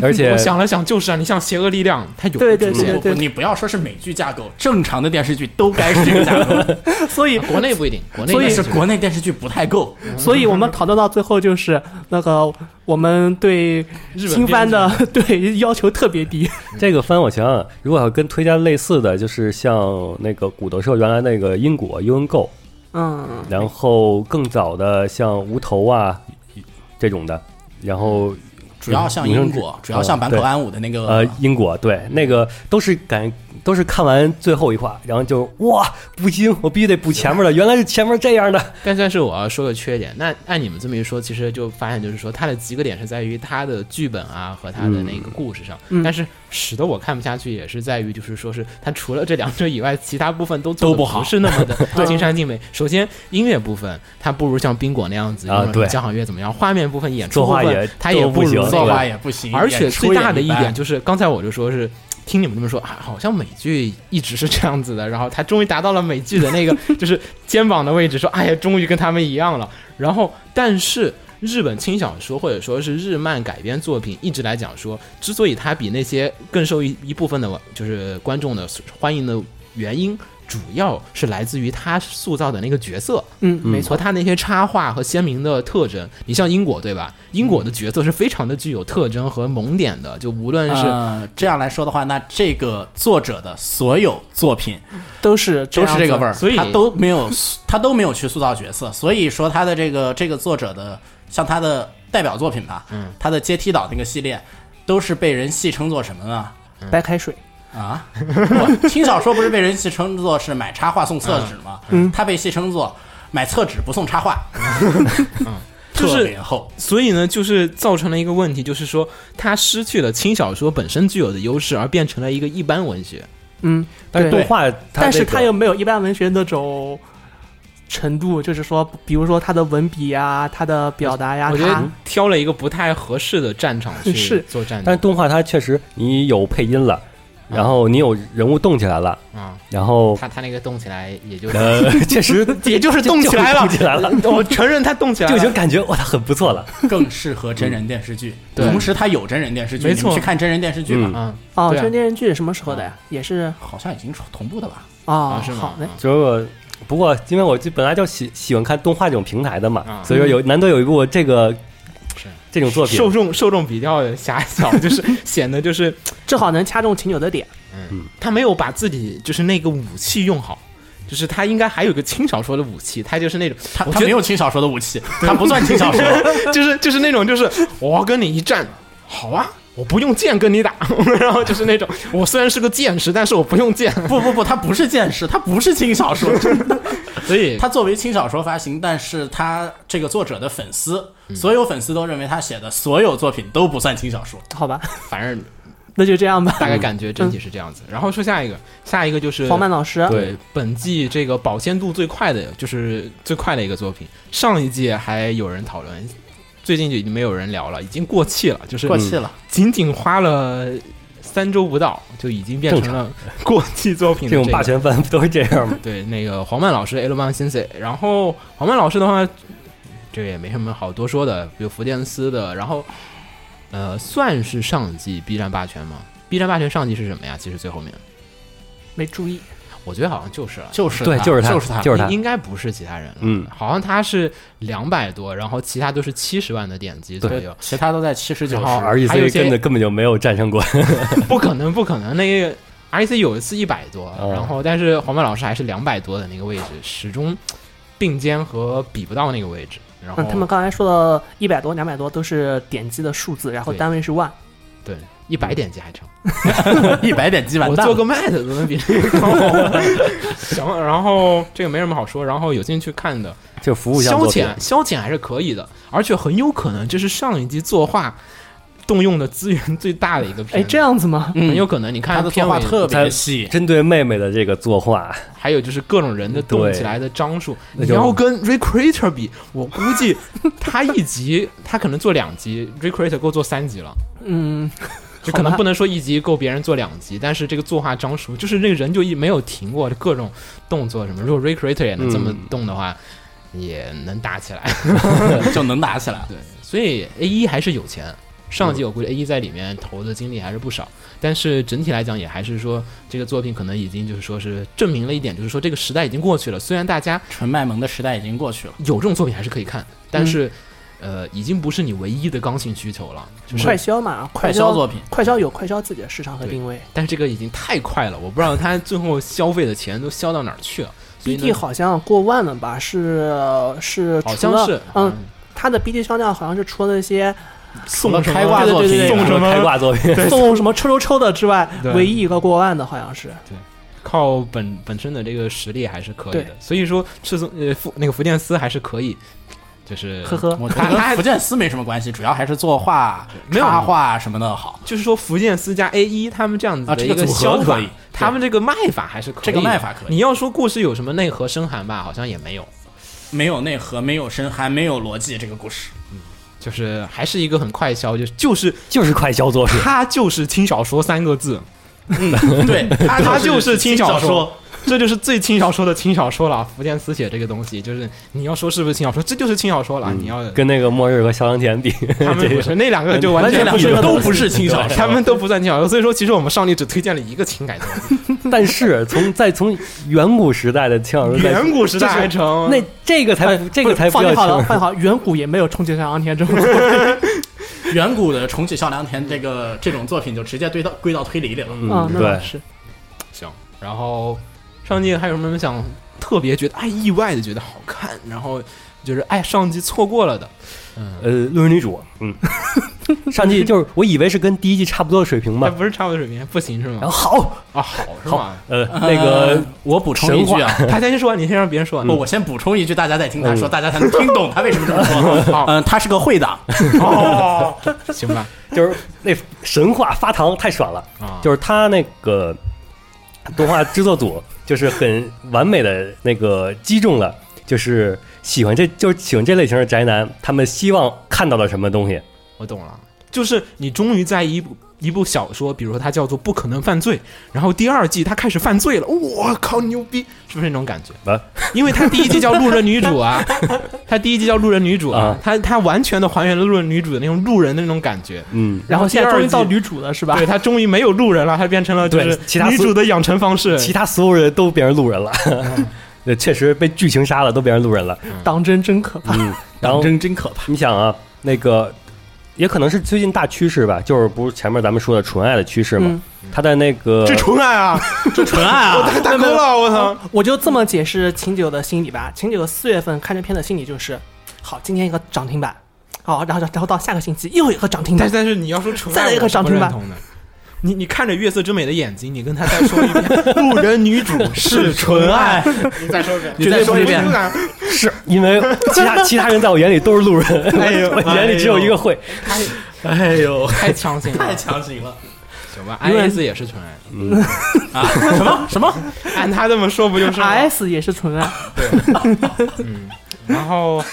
[SPEAKER 2] 而且
[SPEAKER 3] 我想了想，就是啊，你像《邪恶力量》，它有
[SPEAKER 4] 对对对
[SPEAKER 5] 你不要说是美剧架构，正常的电视剧都该是这个架构，
[SPEAKER 4] 所以，
[SPEAKER 3] 国内不一定，国内
[SPEAKER 4] 所以
[SPEAKER 5] 但是国内电视剧不太够。
[SPEAKER 4] 所以我们讨论到最后就是那个我们对
[SPEAKER 3] 日本
[SPEAKER 4] 新番的 对要求特别低。
[SPEAKER 2] 这个番我想想，如果要跟推荐类似的，就是像那个古德社原来那个因果 U N Go，
[SPEAKER 4] 嗯，
[SPEAKER 2] 然后更早的像无头啊这种的，然后
[SPEAKER 5] 主要像英国，主要像坂口安吾的那个
[SPEAKER 2] 呃英国对那个都是感都是看完最后一话，然后就哇不行，我必须得补前面的，原来是前面这样的。
[SPEAKER 3] 但算是我要说个缺点，那按你们这么一说，其实就发现就是说它的几个点是在于它的剧本啊和它的那个故事上，
[SPEAKER 4] 嗯。
[SPEAKER 3] 但是使得我看不下去也是在于就是说是它除了这两者以外，其他部分都
[SPEAKER 5] 都不好。
[SPEAKER 3] 不是那么的尽善尽美。首先音乐部分它不如像冰果那样子
[SPEAKER 2] 啊对
[SPEAKER 3] 交响乐怎么样，画面部分演出部分它也
[SPEAKER 2] 不
[SPEAKER 3] 如
[SPEAKER 2] 行对
[SPEAKER 5] 作画也不行，
[SPEAKER 3] 而且最大的一点就是，刚才我就说是听你们这么说，啊，好像美剧一直是这样子的，然后他终于达到了美剧的那个 就是肩膀的位置，说哎呀，终于跟他们一样了。然后，但是日本轻小说或者说是日漫改编作品，一直来讲说，之所以它比那些更受一一部分的就是观众的欢迎的原因。主要是来自于他塑造的那个角色，
[SPEAKER 4] 嗯，没错。
[SPEAKER 3] 和他那些插画和鲜明的特征。你像英国对吧？英国的角色是非常的具有特征和萌点的，就无论是、
[SPEAKER 5] 呃，这样来说的话，那这个作者的所有作品
[SPEAKER 4] 都是
[SPEAKER 5] 都是这个味
[SPEAKER 4] 儿。
[SPEAKER 5] 儿，
[SPEAKER 3] 所以
[SPEAKER 5] 他都没有他都没有去塑造角色，所以说他的这个这个作者的像他的代表作品吧，
[SPEAKER 3] 嗯，
[SPEAKER 5] 他的阶梯岛那个系列都是被人戏称作什么呢？
[SPEAKER 4] 白开水，
[SPEAKER 5] 啊，不轻小说不是被人戏称作是买插画送厕纸吗？
[SPEAKER 4] 嗯。
[SPEAKER 5] 他被戏称作买厕纸不送插画，
[SPEAKER 3] 就是
[SPEAKER 5] 特别厚。
[SPEAKER 3] 所以呢，就是造成了一个问题，就是说它失去了轻小说本身具有的优势，而变成了一个一般文学。
[SPEAKER 4] 嗯，
[SPEAKER 2] 但是动画它
[SPEAKER 4] 但是
[SPEAKER 2] 这个
[SPEAKER 4] 它又没有一般文学那种程度，就是说，比如说他的文笔呀、他的表达呀，
[SPEAKER 3] 我觉得
[SPEAKER 4] 它
[SPEAKER 3] 挑了一个不太合适的战场 去做战斗。
[SPEAKER 2] 但是动画它确实你有配音了，然后你有人物动起来了，
[SPEAKER 3] 啊，
[SPEAKER 2] 然后
[SPEAKER 3] 他他那个动起来也就
[SPEAKER 2] 呃，确实
[SPEAKER 3] 也就是动起来了，
[SPEAKER 2] 动起来了，
[SPEAKER 3] 我承认他动起来了，
[SPEAKER 2] 就已经感觉哇，他很不错了。
[SPEAKER 5] 更适合真人电视剧。
[SPEAKER 3] 对
[SPEAKER 5] 同时他有真人电视剧，
[SPEAKER 3] 没错
[SPEAKER 5] 去看真人电视剧吧，
[SPEAKER 2] 嗯
[SPEAKER 3] 嗯
[SPEAKER 4] 哦，
[SPEAKER 3] 真
[SPEAKER 4] 人电视剧什么时候的呀？也是
[SPEAKER 5] 好像已经同步的吧？
[SPEAKER 4] 哦
[SPEAKER 3] 啊，是吗
[SPEAKER 4] 好的，
[SPEAKER 2] 就是我，不过因为我就本来就喜喜欢看动画这种平台的嘛，
[SPEAKER 3] 啊
[SPEAKER 2] 所以说有难得有一部这个
[SPEAKER 3] 是
[SPEAKER 2] 这种作品，
[SPEAKER 3] 受众受众比较狭小，就是显得就是
[SPEAKER 4] 正好能掐中秦九的点。
[SPEAKER 3] 嗯他没有把自己就是那个武器用好，就是他应该还有个轻小说的武器，他就是那种
[SPEAKER 5] 他他没有轻小说的武器，他不算轻小说。
[SPEAKER 3] 就是就是那种就是我要跟你一战，好啊，我不用剑跟你打，然后就是那种我虽然是个剑士，但是我不用剑，
[SPEAKER 5] 不不不，他不是剑士，他不是轻小说。
[SPEAKER 3] 所以
[SPEAKER 5] 他作为轻小说发行，但是他这个作者的粉丝，所有粉丝都认为他写的所有作品都不算轻小说。
[SPEAKER 4] 好吧，
[SPEAKER 3] 反正
[SPEAKER 4] 那就这样吧。
[SPEAKER 3] 大概感觉整体是这样子。然后说下一个，下一个就是
[SPEAKER 4] 黄曼老师，
[SPEAKER 3] 对本季这个保鲜度最快的，就是最快的一个作品。上一季还有人讨论，最近就已经没有人聊了，已经过气了，就是
[SPEAKER 5] 过气了，
[SPEAKER 3] 仅仅花了三周不到，就已经变成了过气作品
[SPEAKER 2] 这种霸权番不都是这样吗？
[SPEAKER 3] 对，那个黄曼老师 L 曼先生，然后黄曼老师的话，这个也没什么好多说的，比如福建斯的，然后呃，算是上季 B 站霸权吗？B 站霸权上季是什么呀？其实最后面，
[SPEAKER 4] 没注意。
[SPEAKER 3] 我觉得好像就是了。
[SPEAKER 5] 就是他
[SPEAKER 2] 对就是他
[SPEAKER 5] 就是他，
[SPEAKER 2] 就是他
[SPEAKER 3] 应应该不是其他人了，
[SPEAKER 2] 嗯
[SPEAKER 3] 好像他是两百多，然后其他都是七十万的点击左右，
[SPEAKER 5] 其他都在七十九
[SPEAKER 3] 然后
[SPEAKER 5] 十。
[SPEAKER 3] 还有
[SPEAKER 2] REC
[SPEAKER 3] 一些
[SPEAKER 2] 根本根本就没有战胜过，
[SPEAKER 3] 不可能，不可能。那个 REC 有一次一百多，
[SPEAKER 2] 哦
[SPEAKER 3] 然后但是黄曼老师还是两百多的那个位置，始终并肩和比不到那个位置。然后
[SPEAKER 4] 嗯，他们刚才说的一百多、两百多都是点击的数字，然后单位是万。
[SPEAKER 3] 对一百点击还成，
[SPEAKER 5] 一百点击完蛋了。
[SPEAKER 3] 我做个 Mat 都能比这个高。行，然后这个没什么好说，然后有兴趣看的
[SPEAKER 2] 就服务项
[SPEAKER 3] 消
[SPEAKER 2] 作品
[SPEAKER 3] 遣消遣还是可以的，而且很有可能这是上一季作画动用的资源最大的一个片
[SPEAKER 4] 哎，这样子吗？
[SPEAKER 3] 很有可能，你看
[SPEAKER 5] 他的
[SPEAKER 3] 看片
[SPEAKER 5] 作画特别细，
[SPEAKER 2] 针对妹妹的这个作画，
[SPEAKER 3] 还有就是各种人的动起来的张数，
[SPEAKER 2] 那种
[SPEAKER 3] 你要跟 Recreator 比，我估计他一集他可能做两集，Recreator 够做三集了。
[SPEAKER 4] 嗯，
[SPEAKER 3] 就可能不能说一集够别人做两集，但是这个作画张数，就是那个人就一没有停过，各种动作什么。如果 Recreator 也能这么
[SPEAKER 2] 嗯
[SPEAKER 3] 动的话，也能打起来。
[SPEAKER 5] 就能打起来。
[SPEAKER 3] 对，所以 A 一还是有钱。上季我估计 A 一在里面投的精力还是不少，但是整体来讲也还是说这个作品可能已经就是说是证明了一点，就是说这个时代已经过去了。虽然大家
[SPEAKER 5] 纯卖萌的时代已经过去了。
[SPEAKER 3] 有这种作品还是可以看，但是、呃，已经不是你唯一的刚性需求了。就是
[SPEAKER 4] 快销嘛，
[SPEAKER 5] 快
[SPEAKER 4] 消
[SPEAKER 5] 消作品，
[SPEAKER 4] 快销有快销自己的市场和定位。
[SPEAKER 3] 但是这个已经太快了，我不知道他最后消费的钱都消到哪儿去了。
[SPEAKER 4] BD，好像过万了吧？是是，
[SPEAKER 3] 好像是
[SPEAKER 4] 嗯，，他的 BD 销量好像是除了那些
[SPEAKER 3] 送什么
[SPEAKER 5] 开挂作品，
[SPEAKER 3] 送什么
[SPEAKER 2] 开挂作品，
[SPEAKER 4] 送什么抽抽抽的之外，唯一一个过万的好像是。
[SPEAKER 3] 对靠本本身的这个实力还是可以的
[SPEAKER 4] 对。
[SPEAKER 3] 所以说赤松呃福那个福建斯还是可以，就是
[SPEAKER 4] 呵呵，
[SPEAKER 5] 我跟福建斯没什么关系，主要还是作画、
[SPEAKER 3] 没有
[SPEAKER 5] 插画什么的好。
[SPEAKER 3] 就是说福建斯加 A 一他们这样子的一
[SPEAKER 5] 个组合
[SPEAKER 3] 消法
[SPEAKER 5] 可以，
[SPEAKER 3] 他们这个卖法还是可以。
[SPEAKER 5] 这个卖法可以
[SPEAKER 3] 你要说故事有什么内核深含吧，好像也没有，
[SPEAKER 5] 没有内核，没有深含，没有逻辑，这个故事
[SPEAKER 3] 就是还是一个很快销，就就是
[SPEAKER 2] 就是快销作品。
[SPEAKER 3] 它就是轻小说三个字，嗯
[SPEAKER 5] 对，它
[SPEAKER 3] 它就是
[SPEAKER 5] 轻
[SPEAKER 3] 轻小
[SPEAKER 5] 说
[SPEAKER 3] 说。这就是最轻小说的轻小说了。福建斯写这个东西，就是你要说是不是轻小说，这就是轻小说了。你要
[SPEAKER 2] 跟那个末日和肖良田比，
[SPEAKER 3] 他们不是那两个就完全
[SPEAKER 5] 完全
[SPEAKER 3] 不是
[SPEAKER 5] 都不是轻小说，
[SPEAKER 3] 他们都不算轻小说。所以说，其实我们上帝只推荐了一个轻改作品，
[SPEAKER 2] 但是从在从远古时代的轻小说再，
[SPEAKER 3] 远古时代还成
[SPEAKER 2] 那这个才这个才不要
[SPEAKER 4] 放心好了，放心好，远古也没有重启上阳田这么。
[SPEAKER 5] 远古的重启笑良田这个这种作品就直接堆到归到推理里了。
[SPEAKER 4] 嗯
[SPEAKER 2] 嗯，，对，
[SPEAKER 4] 是。
[SPEAKER 3] 行。然后上季还有什么想特别觉得哎意外的觉得好看，然后就是哎上季错过了的，
[SPEAKER 2] 呃，路人女主，嗯，上季就是我以为是跟第一季差不多的水平嘛，
[SPEAKER 3] 那 不是差不多水平，不行是吗？
[SPEAKER 2] 然后好。
[SPEAKER 3] 啊好是
[SPEAKER 2] 好。
[SPEAKER 3] 吗？，
[SPEAKER 2] 呃，那个
[SPEAKER 5] 呃我补充一句啊，
[SPEAKER 3] 他先说，你先让别人说。
[SPEAKER 5] 不，我先补充一句，大家再听他说，
[SPEAKER 2] 嗯
[SPEAKER 5] 大家才能听懂他为什么这么说。嗯，他是个会党，
[SPEAKER 3] 哦，行吧，
[SPEAKER 2] 就是那神话发糖太爽了，
[SPEAKER 3] 啊，
[SPEAKER 2] 就是他那个动画制作组就是很完美的那个击中了，就是喜欢这就喜欢这类型的宅男，他们希望看到了什么东西，
[SPEAKER 3] 我懂了，就是你终于在一部一部小说，比如说它叫做《不可能犯罪》，然后第二季它开始犯罪了，我靠牛逼，是不是那种感觉？
[SPEAKER 2] 啊，
[SPEAKER 3] 因为它第一季叫路人女主啊，他第一季叫路人女主啊
[SPEAKER 2] 啊，
[SPEAKER 3] 他他完全的还原了路人女主的那种路人的那种感觉。
[SPEAKER 2] 嗯，
[SPEAKER 4] 然后现在终于到女主了，是吧
[SPEAKER 3] 对？他终于没有路人了，他变成了就是
[SPEAKER 2] 对其他
[SPEAKER 3] 女主的养成方式。
[SPEAKER 2] 其他所有人都变成路人了，那，确实被剧情杀了，都变成路人了，
[SPEAKER 4] 当真真可怕。
[SPEAKER 2] 嗯，然后
[SPEAKER 5] 真真可怕。
[SPEAKER 2] 你想啊，那个也可能是最近大趋势吧，就是不是前面咱们说的纯爱的趋势嘛？
[SPEAKER 4] 嗯
[SPEAKER 2] 他的那个
[SPEAKER 3] 这纯爱啊，
[SPEAKER 5] 这纯爱啊！
[SPEAKER 3] 太大哥了，我操！
[SPEAKER 4] 我就这么解释秦九的心理吧。秦九四月份看这片的心理就是，好，今天一个涨停板，好，然后然后到下个星期又一个涨停板，
[SPEAKER 3] 但是但是你要说纯爱，
[SPEAKER 4] 再来一个涨停板。
[SPEAKER 3] 你你看着月色之美的眼睛，你跟他再说一遍，路人女主是纯爱，你再说一遍，
[SPEAKER 5] 你再说一遍
[SPEAKER 3] 是
[SPEAKER 2] 因为其他其他人在我眼里都是路人，
[SPEAKER 3] 哎呦
[SPEAKER 2] 我眼里只有一个会。
[SPEAKER 5] 哎呦，
[SPEAKER 3] 太强行了，
[SPEAKER 5] 太强行了
[SPEAKER 3] 行吧？IS 也是纯爱，
[SPEAKER 5] 啊！什么什么？
[SPEAKER 3] 按他这么说不就是？I
[SPEAKER 4] S 也是纯爱，对，嗯
[SPEAKER 3] 然后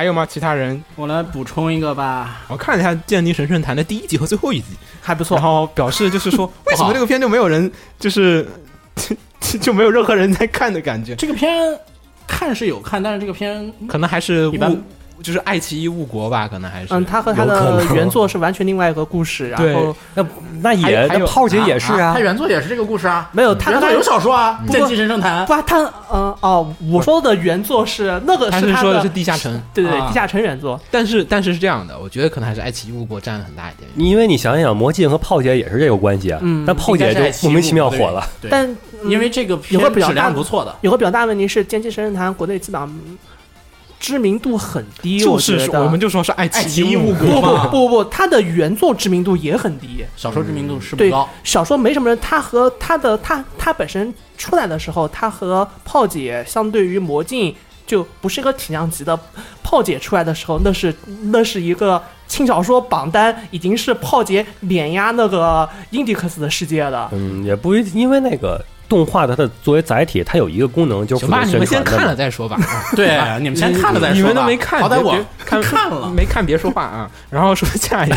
[SPEAKER 3] 还有吗？其他人？
[SPEAKER 5] 我来补充一个吧。
[SPEAKER 3] 我看了一下《剑灵神圣坛》的第一集和最后一集，
[SPEAKER 4] 还不错
[SPEAKER 3] 然。后表示就是说，为什么这个片就没有人，就是就 就没有任何人在看的感觉？
[SPEAKER 5] 这个片看是有看，但是这个片
[SPEAKER 3] 可能还是
[SPEAKER 5] 一般
[SPEAKER 3] 物就是爱奇艺误国吧，可能还是。
[SPEAKER 4] 嗯，他和他的原作是完全另外一个故事，然后
[SPEAKER 2] 那那
[SPEAKER 3] 还还有
[SPEAKER 2] 也那炮姐也是啊。
[SPEAKER 5] 他，原作也是这个故事啊，
[SPEAKER 4] 没有他
[SPEAKER 5] 原作有小说啊，剑气神圣坛》
[SPEAKER 4] 不，他嗯哦，我说的原作是那个
[SPEAKER 3] 他
[SPEAKER 4] 是他的
[SPEAKER 3] 是说的是地下城，
[SPEAKER 4] 对对地下城原作，
[SPEAKER 3] 但是但是是这样的，我觉得可能还是爱奇艺误国占了很大一点。
[SPEAKER 2] 因为你想想，魔镜和炮姐也是这个关系啊，
[SPEAKER 4] 嗯。
[SPEAKER 2] 但炮姐就莫名其妙火了。
[SPEAKER 5] 对，
[SPEAKER 4] 但嗯
[SPEAKER 5] 因为这个
[SPEAKER 4] 有个比较大
[SPEAKER 5] 不错的，
[SPEAKER 4] 有个比较大问题是，《剑气神圣坛》国内基本上嗯知名度很低，
[SPEAKER 3] 就是
[SPEAKER 4] 我
[SPEAKER 3] 我们就说是爱
[SPEAKER 5] 爱
[SPEAKER 3] 奇艺
[SPEAKER 4] 不不，不不，它的原作知名度也很低。
[SPEAKER 5] 小说知名度是不高，
[SPEAKER 4] 小说没什么人，它和它的它它本身出来的时候，它和炮姐相对于魔镜就不是一个体量级的。炮姐出来的时候，那是那是一个轻小说榜单，已经是炮姐碾压那个 Indix 的世界了。
[SPEAKER 2] 嗯，也不一定，因为那个动画的它作为载体，它有一个功能就是
[SPEAKER 3] 行吧，你们先看了。再说吧。啊。
[SPEAKER 5] 对，你们先看了再说吧，
[SPEAKER 3] 你们都没看，
[SPEAKER 5] 好歹我
[SPEAKER 3] 看
[SPEAKER 5] 看了，
[SPEAKER 3] 没看别说话啊。然后说下一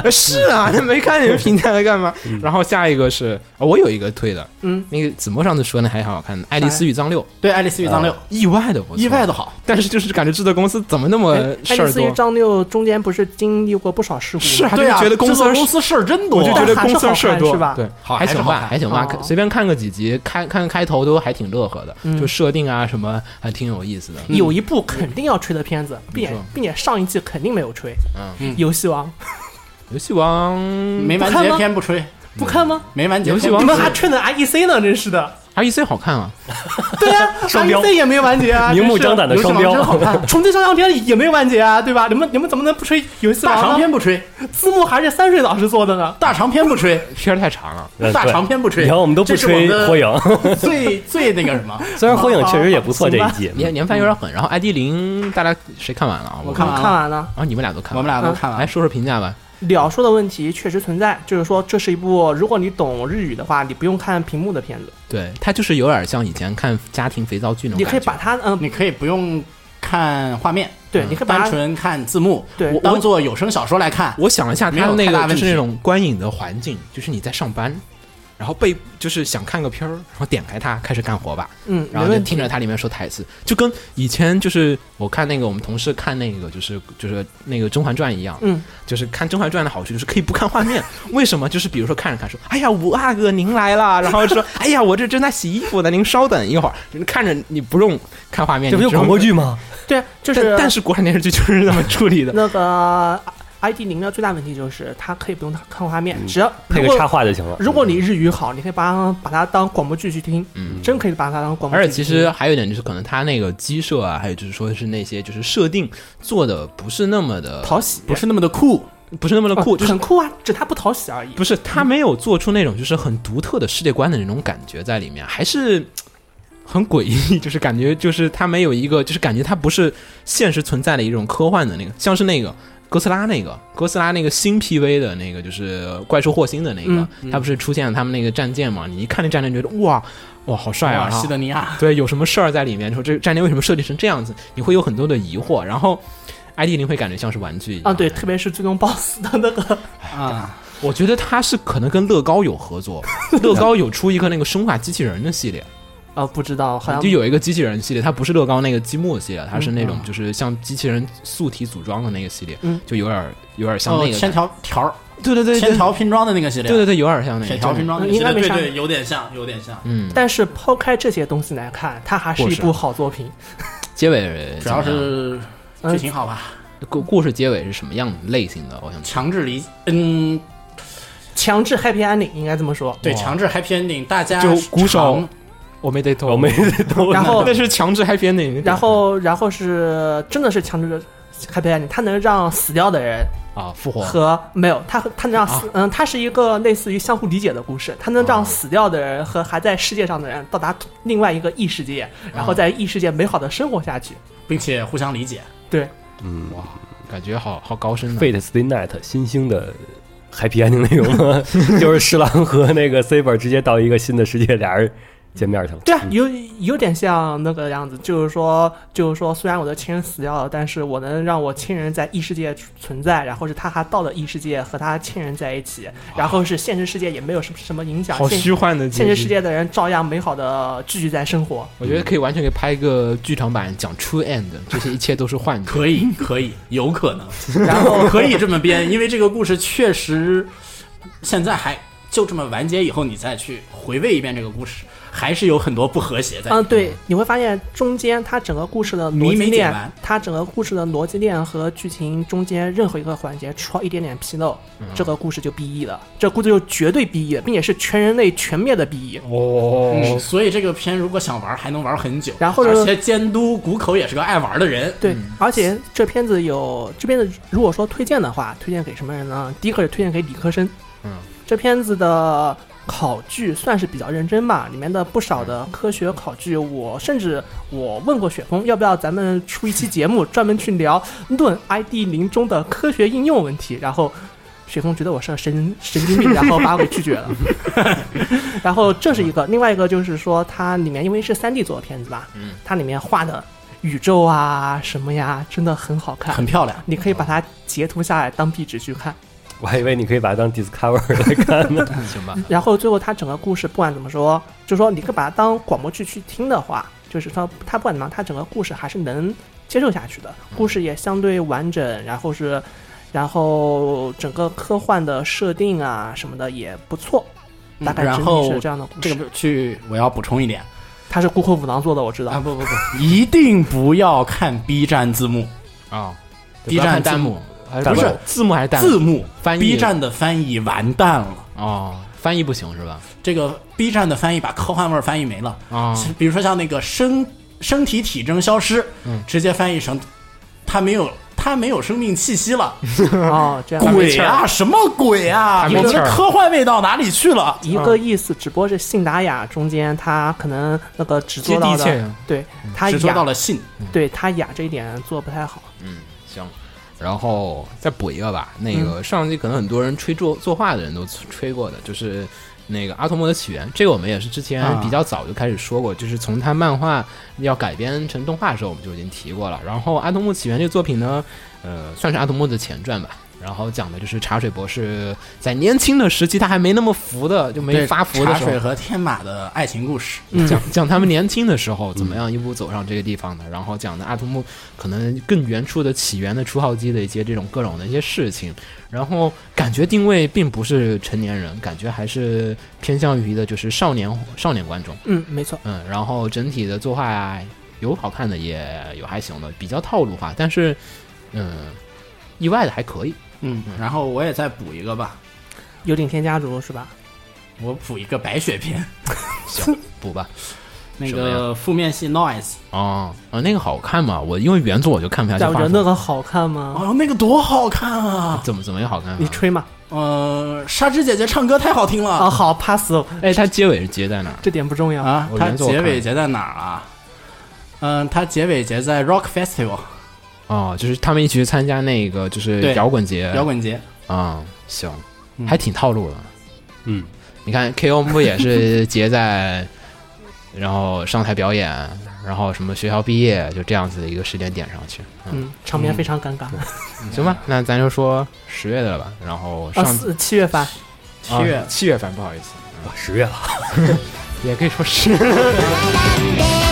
[SPEAKER 3] 个，是啊，没看你们评价来干嘛？然后下一个是，哦我有一个推的，
[SPEAKER 4] 嗯，
[SPEAKER 3] 那个子墨上次说那还好好看的《爱丽丝与藏六》，
[SPEAKER 5] 对《爱丽丝与藏六》
[SPEAKER 3] 意外的不错，
[SPEAKER 5] 意外的好，
[SPEAKER 3] 但是就是感觉制作公司怎么那么
[SPEAKER 4] 哎爱丽丝与
[SPEAKER 3] 事儿多？
[SPEAKER 4] 张六中间不是经历过不少事故吗？
[SPEAKER 3] 是啊，
[SPEAKER 5] 对啊，
[SPEAKER 3] 觉得公司
[SPEAKER 5] 公司事儿真多，
[SPEAKER 3] 我就觉得公司事儿多。
[SPEAKER 4] 是吧？
[SPEAKER 3] 对，
[SPEAKER 5] 好
[SPEAKER 3] 还行吧，
[SPEAKER 5] 还
[SPEAKER 3] 行吧，
[SPEAKER 4] 哦。
[SPEAKER 3] 随便看个几集，看看开头都还挺乐呵的，
[SPEAKER 4] 嗯。
[SPEAKER 3] 就设定啊什么还挺有意思的。
[SPEAKER 4] 有一部肯定要吹的片子，并且并且上一季肯定没有吹，
[SPEAKER 3] 嗯，
[SPEAKER 4] 游戏王。
[SPEAKER 3] 游戏王
[SPEAKER 5] 没完结篇不吹，
[SPEAKER 4] 不看吗？
[SPEAKER 5] 没完结
[SPEAKER 3] 游戏王
[SPEAKER 4] 你们还吹的 IEC 呢，真是的。
[SPEAKER 3] R E C 好看啊，
[SPEAKER 4] 对呀、
[SPEAKER 2] 双标。
[SPEAKER 4] 也没完结啊，
[SPEAKER 2] 明目张胆的双标，
[SPEAKER 5] 看，
[SPEAKER 4] 重庆上上天也没完结啊，对吧？你们你们怎么能不吹？游戏
[SPEAKER 5] 大长？篇不吹，
[SPEAKER 4] 字幕还是三水老师做的呢。
[SPEAKER 5] 大长篇不吹，
[SPEAKER 3] 片儿太长了。
[SPEAKER 5] 大长篇不吹，
[SPEAKER 2] 然后我们都不吹火影，
[SPEAKER 5] 最最那个什么，
[SPEAKER 2] 虽然火影确实也不错这一季，
[SPEAKER 3] 年年番有点狠，然后 ID 零大家谁看完了？啊？
[SPEAKER 5] 我看完了。
[SPEAKER 4] 看完了，
[SPEAKER 3] 然后你们俩都看
[SPEAKER 5] 我们俩都看了，
[SPEAKER 3] 来说说评价吧。
[SPEAKER 4] 了说的问题确实存在，就是说这是一部如果你懂日语的话，你不用看屏幕的片子，
[SPEAKER 3] 对，它就是有点像以前看家庭肥皂剧那种
[SPEAKER 4] 你可以把它嗯，
[SPEAKER 5] 你可以不用看画面，
[SPEAKER 4] 对，你可以把它
[SPEAKER 5] 单纯看字幕，
[SPEAKER 4] 对
[SPEAKER 5] 当做有声小说来看。
[SPEAKER 3] 我想了一下，
[SPEAKER 5] 没有
[SPEAKER 3] 它的那个就是那种观影的环境，就是你在上班，然后被就是想看个片儿，然后点开它开始干活吧，
[SPEAKER 4] 嗯，
[SPEAKER 3] 然后就听着它里面说台词，就跟以前就是我看那个我们同事看那个就是就是那个《甄嬛传》一样，
[SPEAKER 4] 嗯，
[SPEAKER 3] 就是看《甄嬛传》的好处就是可以不看画面，为什么？就是比如说看着看说，哎呀，五阿哥您来了，然后说，哎呀，我这正在洗衣服呢，您稍等一会儿，就是看着你不用看画面，
[SPEAKER 2] 这不就广播？剧吗？
[SPEAKER 4] 对，就是
[SPEAKER 3] 但但是国产电视剧就是这么处理的，
[SPEAKER 4] 那个 ID 零的最大问题就是它可以不用看画面，只要
[SPEAKER 2] 配个插画就行了。
[SPEAKER 4] 如果你日语好，你可以把它把它当广播剧去听，
[SPEAKER 3] 嗯。
[SPEAKER 4] 真可以把它当广播剧而。
[SPEAKER 3] 且其实还有一点就是，可能它那个机设啊，还有就是说是那些就是设定做的不是那么的
[SPEAKER 4] 讨喜
[SPEAKER 5] 不是那么的酷，
[SPEAKER 3] 不是那么的酷，
[SPEAKER 4] 哦
[SPEAKER 3] 就是
[SPEAKER 4] 很酷啊，只他不讨喜而已。
[SPEAKER 3] 不是他没有做出那种就是很独特的世界观的那种感觉在里面，还是很诡异，就是感觉就是他没有一个，就是感觉他不是现实存在的一种科幻的那个，像是那个。哥斯拉那个，哥斯拉那个新 PV 的那个，就是怪兽霍星的那个，
[SPEAKER 4] 嗯
[SPEAKER 3] 他不是出现了他们那个战舰嘛？你一看那战舰，觉得哇哇好帅啊！
[SPEAKER 5] 西德尼亚，
[SPEAKER 3] 对，有什么事儿在里面？说这战舰为什么设计成这样子？你会有很多的疑惑。然后，ID 零会感觉像是玩具一样。
[SPEAKER 4] 啊，对，特别是最终 BOSS 的那个，
[SPEAKER 5] 啊，
[SPEAKER 3] 我觉得他是可能跟乐高有合作，乐高有出一个那个生化机器人的系列，
[SPEAKER 4] 呃，不知道，好像
[SPEAKER 3] 就有一个机器人系列，它不是乐高那个积木系列，它是那种
[SPEAKER 5] 嗯
[SPEAKER 3] 就是像机器人素体组装的那个系列，
[SPEAKER 4] 嗯
[SPEAKER 3] 就有点有点像
[SPEAKER 5] 哦，
[SPEAKER 3] 那个。
[SPEAKER 5] 千条条儿，
[SPEAKER 3] 对对对对
[SPEAKER 5] 千条拼装的那个系列，
[SPEAKER 3] 对对对，有点像那个。
[SPEAKER 5] 铁条拼装的系列，
[SPEAKER 4] 应该没啥
[SPEAKER 5] 对对，有点像，有点像。
[SPEAKER 3] 嗯，
[SPEAKER 4] 但是抛开这些东西来看，它还是一部好作品。
[SPEAKER 3] 结尾
[SPEAKER 5] 主要是
[SPEAKER 4] 嗯
[SPEAKER 5] 剧情好吧，
[SPEAKER 3] 故故事结尾是什么样类型的？我想
[SPEAKER 5] 强制离，嗯，
[SPEAKER 4] 强制 happy ending 应该这么说。
[SPEAKER 5] 对，强制 happy ending，大家
[SPEAKER 3] 就鼓手
[SPEAKER 5] 常
[SPEAKER 3] 我没得
[SPEAKER 2] 我没都
[SPEAKER 4] 然后
[SPEAKER 3] 那是强制 happy ending，
[SPEAKER 4] 然后，然后是真的是强制 happy ending，它能让死掉的人
[SPEAKER 3] 啊复活。
[SPEAKER 4] 和没有，它和它能让死，嗯，它是一个类似于相互理解的故事，它能让死掉的人和还在世界上的人到达另外一个异世界，然后在异世界美好的生活下去。
[SPEAKER 5] 并且互相理解。
[SPEAKER 4] 对，
[SPEAKER 2] 嗯。
[SPEAKER 3] 哇感觉好好高深呢。
[SPEAKER 2] ，Fate Stay Night 新兴的 Happy Ending 内容吗？就是侍郎和那个 Saber 直接到一个新的世界，俩人见面去了。
[SPEAKER 4] 对啊，有有点像那个样子，就是说，就是说，虽然我的亲人死掉了，但是我能让我亲人在异世界存在，然后是他还到了异世界和他亲人在一起，然后是现实世界也没有什么什么影响，
[SPEAKER 3] 好虚幻的
[SPEAKER 4] 现实世界的人照样美好的继续在生活。
[SPEAKER 3] 我觉得可以完全可以拍一个剧场版讲 True End，这些一切都是幻觉。
[SPEAKER 5] 可以，可以，有可能，
[SPEAKER 4] 然后
[SPEAKER 5] 可以这么编，因为这个故事确实现在还就这么完结以后，你再去回味一遍这个故事，还是有很多不和谐在。
[SPEAKER 4] 嗯，对，你会发现中间它整个故事的逻辑链它整个故事的逻辑链和剧情中间任何一个环节出了一点点纰漏，
[SPEAKER 5] 嗯
[SPEAKER 4] 这个故事就 BE 了，这故事就绝对 BE 了，并且是全人类全灭的 BE。
[SPEAKER 3] 哦
[SPEAKER 5] 嗯，所以这个片如果想玩，还能玩很久。
[SPEAKER 4] 然后呢
[SPEAKER 5] 而且监督谷口也是个爱玩的人。
[SPEAKER 4] 对，而且这片子有这片子，如果说推荐的话，推荐给什么人呢？第一个是推荐给理科生，
[SPEAKER 3] 嗯，
[SPEAKER 4] 这片子的考据算是比较认真吧，里面的不少的科学考据，我甚至我问过雪峰，要不要咱们出一期节目专门去聊论 ID 零中的科学应用问题，然后。雪峰觉得我是个神神经病，然后把我给拒绝了。然后这是一个，另外一个就是说，它里面因为是三 D 做的片子吧，
[SPEAKER 3] 嗯，
[SPEAKER 4] 它里面画的宇宙啊什么呀，真的很好看
[SPEAKER 5] 很。漂亮。
[SPEAKER 4] 你可以把它截图下来当壁纸去看。
[SPEAKER 2] 我还以为你可以把它当 Discover 来看呢。
[SPEAKER 3] 行吧。
[SPEAKER 4] 然后最后它整个故事不管怎么说，就说你可以把它当广播剧去听的话，就是说它不管怎么样，它整个故事还是能接受下去的，故事也相对完整，然后是，然后整个科幻的设定啊什么的也不错，
[SPEAKER 5] 嗯
[SPEAKER 4] 大概整体
[SPEAKER 5] 然后
[SPEAKER 4] 是这样的故事。
[SPEAKER 5] 这个去我要补充一点
[SPEAKER 4] 他是顾客五郎做的，我知道。
[SPEAKER 5] 啊，不不不，一定不要看 B 站字幕，
[SPEAKER 3] 啊
[SPEAKER 5] B
[SPEAKER 3] 不要看
[SPEAKER 5] 站
[SPEAKER 3] 弹幕，不是字幕还是弹幕
[SPEAKER 5] 字幕
[SPEAKER 3] 翻译
[SPEAKER 5] B 站的翻译完蛋了。
[SPEAKER 3] 哦，翻译不行是吧？
[SPEAKER 5] 这个 B 站的翻译把科幻味儿翻译没了。
[SPEAKER 3] 啊，
[SPEAKER 5] 比如说像那个身身体体征消失，
[SPEAKER 3] 嗯
[SPEAKER 5] 直接翻译成他没有他没有生命气息了，
[SPEAKER 4] 哦，这样
[SPEAKER 3] 没气儿
[SPEAKER 5] 鬼啊，什么鬼啊？我们的科幻味道哪里去了？
[SPEAKER 4] 一个意思，只不过是信达雅中间他可能那个只做到
[SPEAKER 3] 接地气
[SPEAKER 4] 的，对他
[SPEAKER 5] 只做到，了信，
[SPEAKER 4] 对他雅这一点做得不太好。
[SPEAKER 3] 嗯，行。然后再补一个吧，那个上季可能很多人吹作作画的人都吹过的，就是那个《阿童木的起源》，这个我们也是之前
[SPEAKER 5] 啊
[SPEAKER 3] 比较早就开始说过，就是从他漫画要改编成动画的时候，我们就已经提过了。然后《阿童木起源》这个作品呢，呃，算是阿童木的前传吧。然后讲的就是茶水博士在年轻的时期，他还没那么服的，就没发福的时候
[SPEAKER 5] 茶水，和天马的爱情故事。
[SPEAKER 4] 嗯
[SPEAKER 3] 讲讲他们年轻的时候怎么样一步走上这个地方的，然后讲的阿童木可能更原初的起源的初号机的一些这种各种的一些事情，然后感觉定位并不是成年人，感觉还是偏向于的就是少年少年观众，
[SPEAKER 4] 嗯，没错。
[SPEAKER 3] 嗯，然后整体的作画呀、有好看的也有还行的，比较套路化，但是嗯，意外的还可以，
[SPEAKER 5] 嗯，然后我也再补一个吧，
[SPEAKER 4] 有顶天家族是吧？
[SPEAKER 5] 我补一个白雪篇，
[SPEAKER 3] 行补吧。
[SPEAKER 5] 那个负面系 Noise，
[SPEAKER 3] 啊，啊，那个好看吗？我因为原作我就看不下去
[SPEAKER 4] 但我。觉得那个好看吗？
[SPEAKER 5] 哦，那个多好看啊！
[SPEAKER 3] 怎么怎么也好看、啊？
[SPEAKER 4] 你吹嘛？
[SPEAKER 5] 呃，纱织姐姐唱歌太好听了
[SPEAKER 4] 啊，
[SPEAKER 5] 了
[SPEAKER 4] 好，pass，
[SPEAKER 3] 哎，它结尾是结在哪儿？
[SPEAKER 4] 这点不重要。
[SPEAKER 5] 啊！它结尾结在哪儿啊？嗯，它结尾结在 Rock Festival
[SPEAKER 3] 哦，就是他们一起去参加那个就是
[SPEAKER 5] 对
[SPEAKER 3] 摇滚节，
[SPEAKER 5] 摇滚节，
[SPEAKER 3] 啊、行，
[SPEAKER 5] 嗯
[SPEAKER 3] 还挺套路的。
[SPEAKER 2] 嗯，
[SPEAKER 3] 你看 KO 不也是 结在，然后上台表演，然后什么学校毕业，就这样子的一个时间点上去。嗯，
[SPEAKER 4] 嗯，场面非常尴尬。
[SPEAKER 3] 行吧，那咱就说十月的了吧。然后
[SPEAKER 4] 啊，
[SPEAKER 3] 上
[SPEAKER 4] 四七月份，
[SPEAKER 5] 七月
[SPEAKER 3] 啊七月份，不好意思，
[SPEAKER 2] 哇十月了，
[SPEAKER 3] 也可以说是。
[SPEAKER 6] 並見つ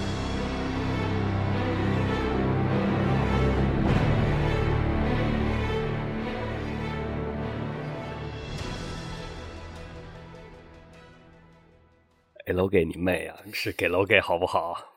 [SPEAKER 2] 给楼给你妹啊！是给楼给好不好？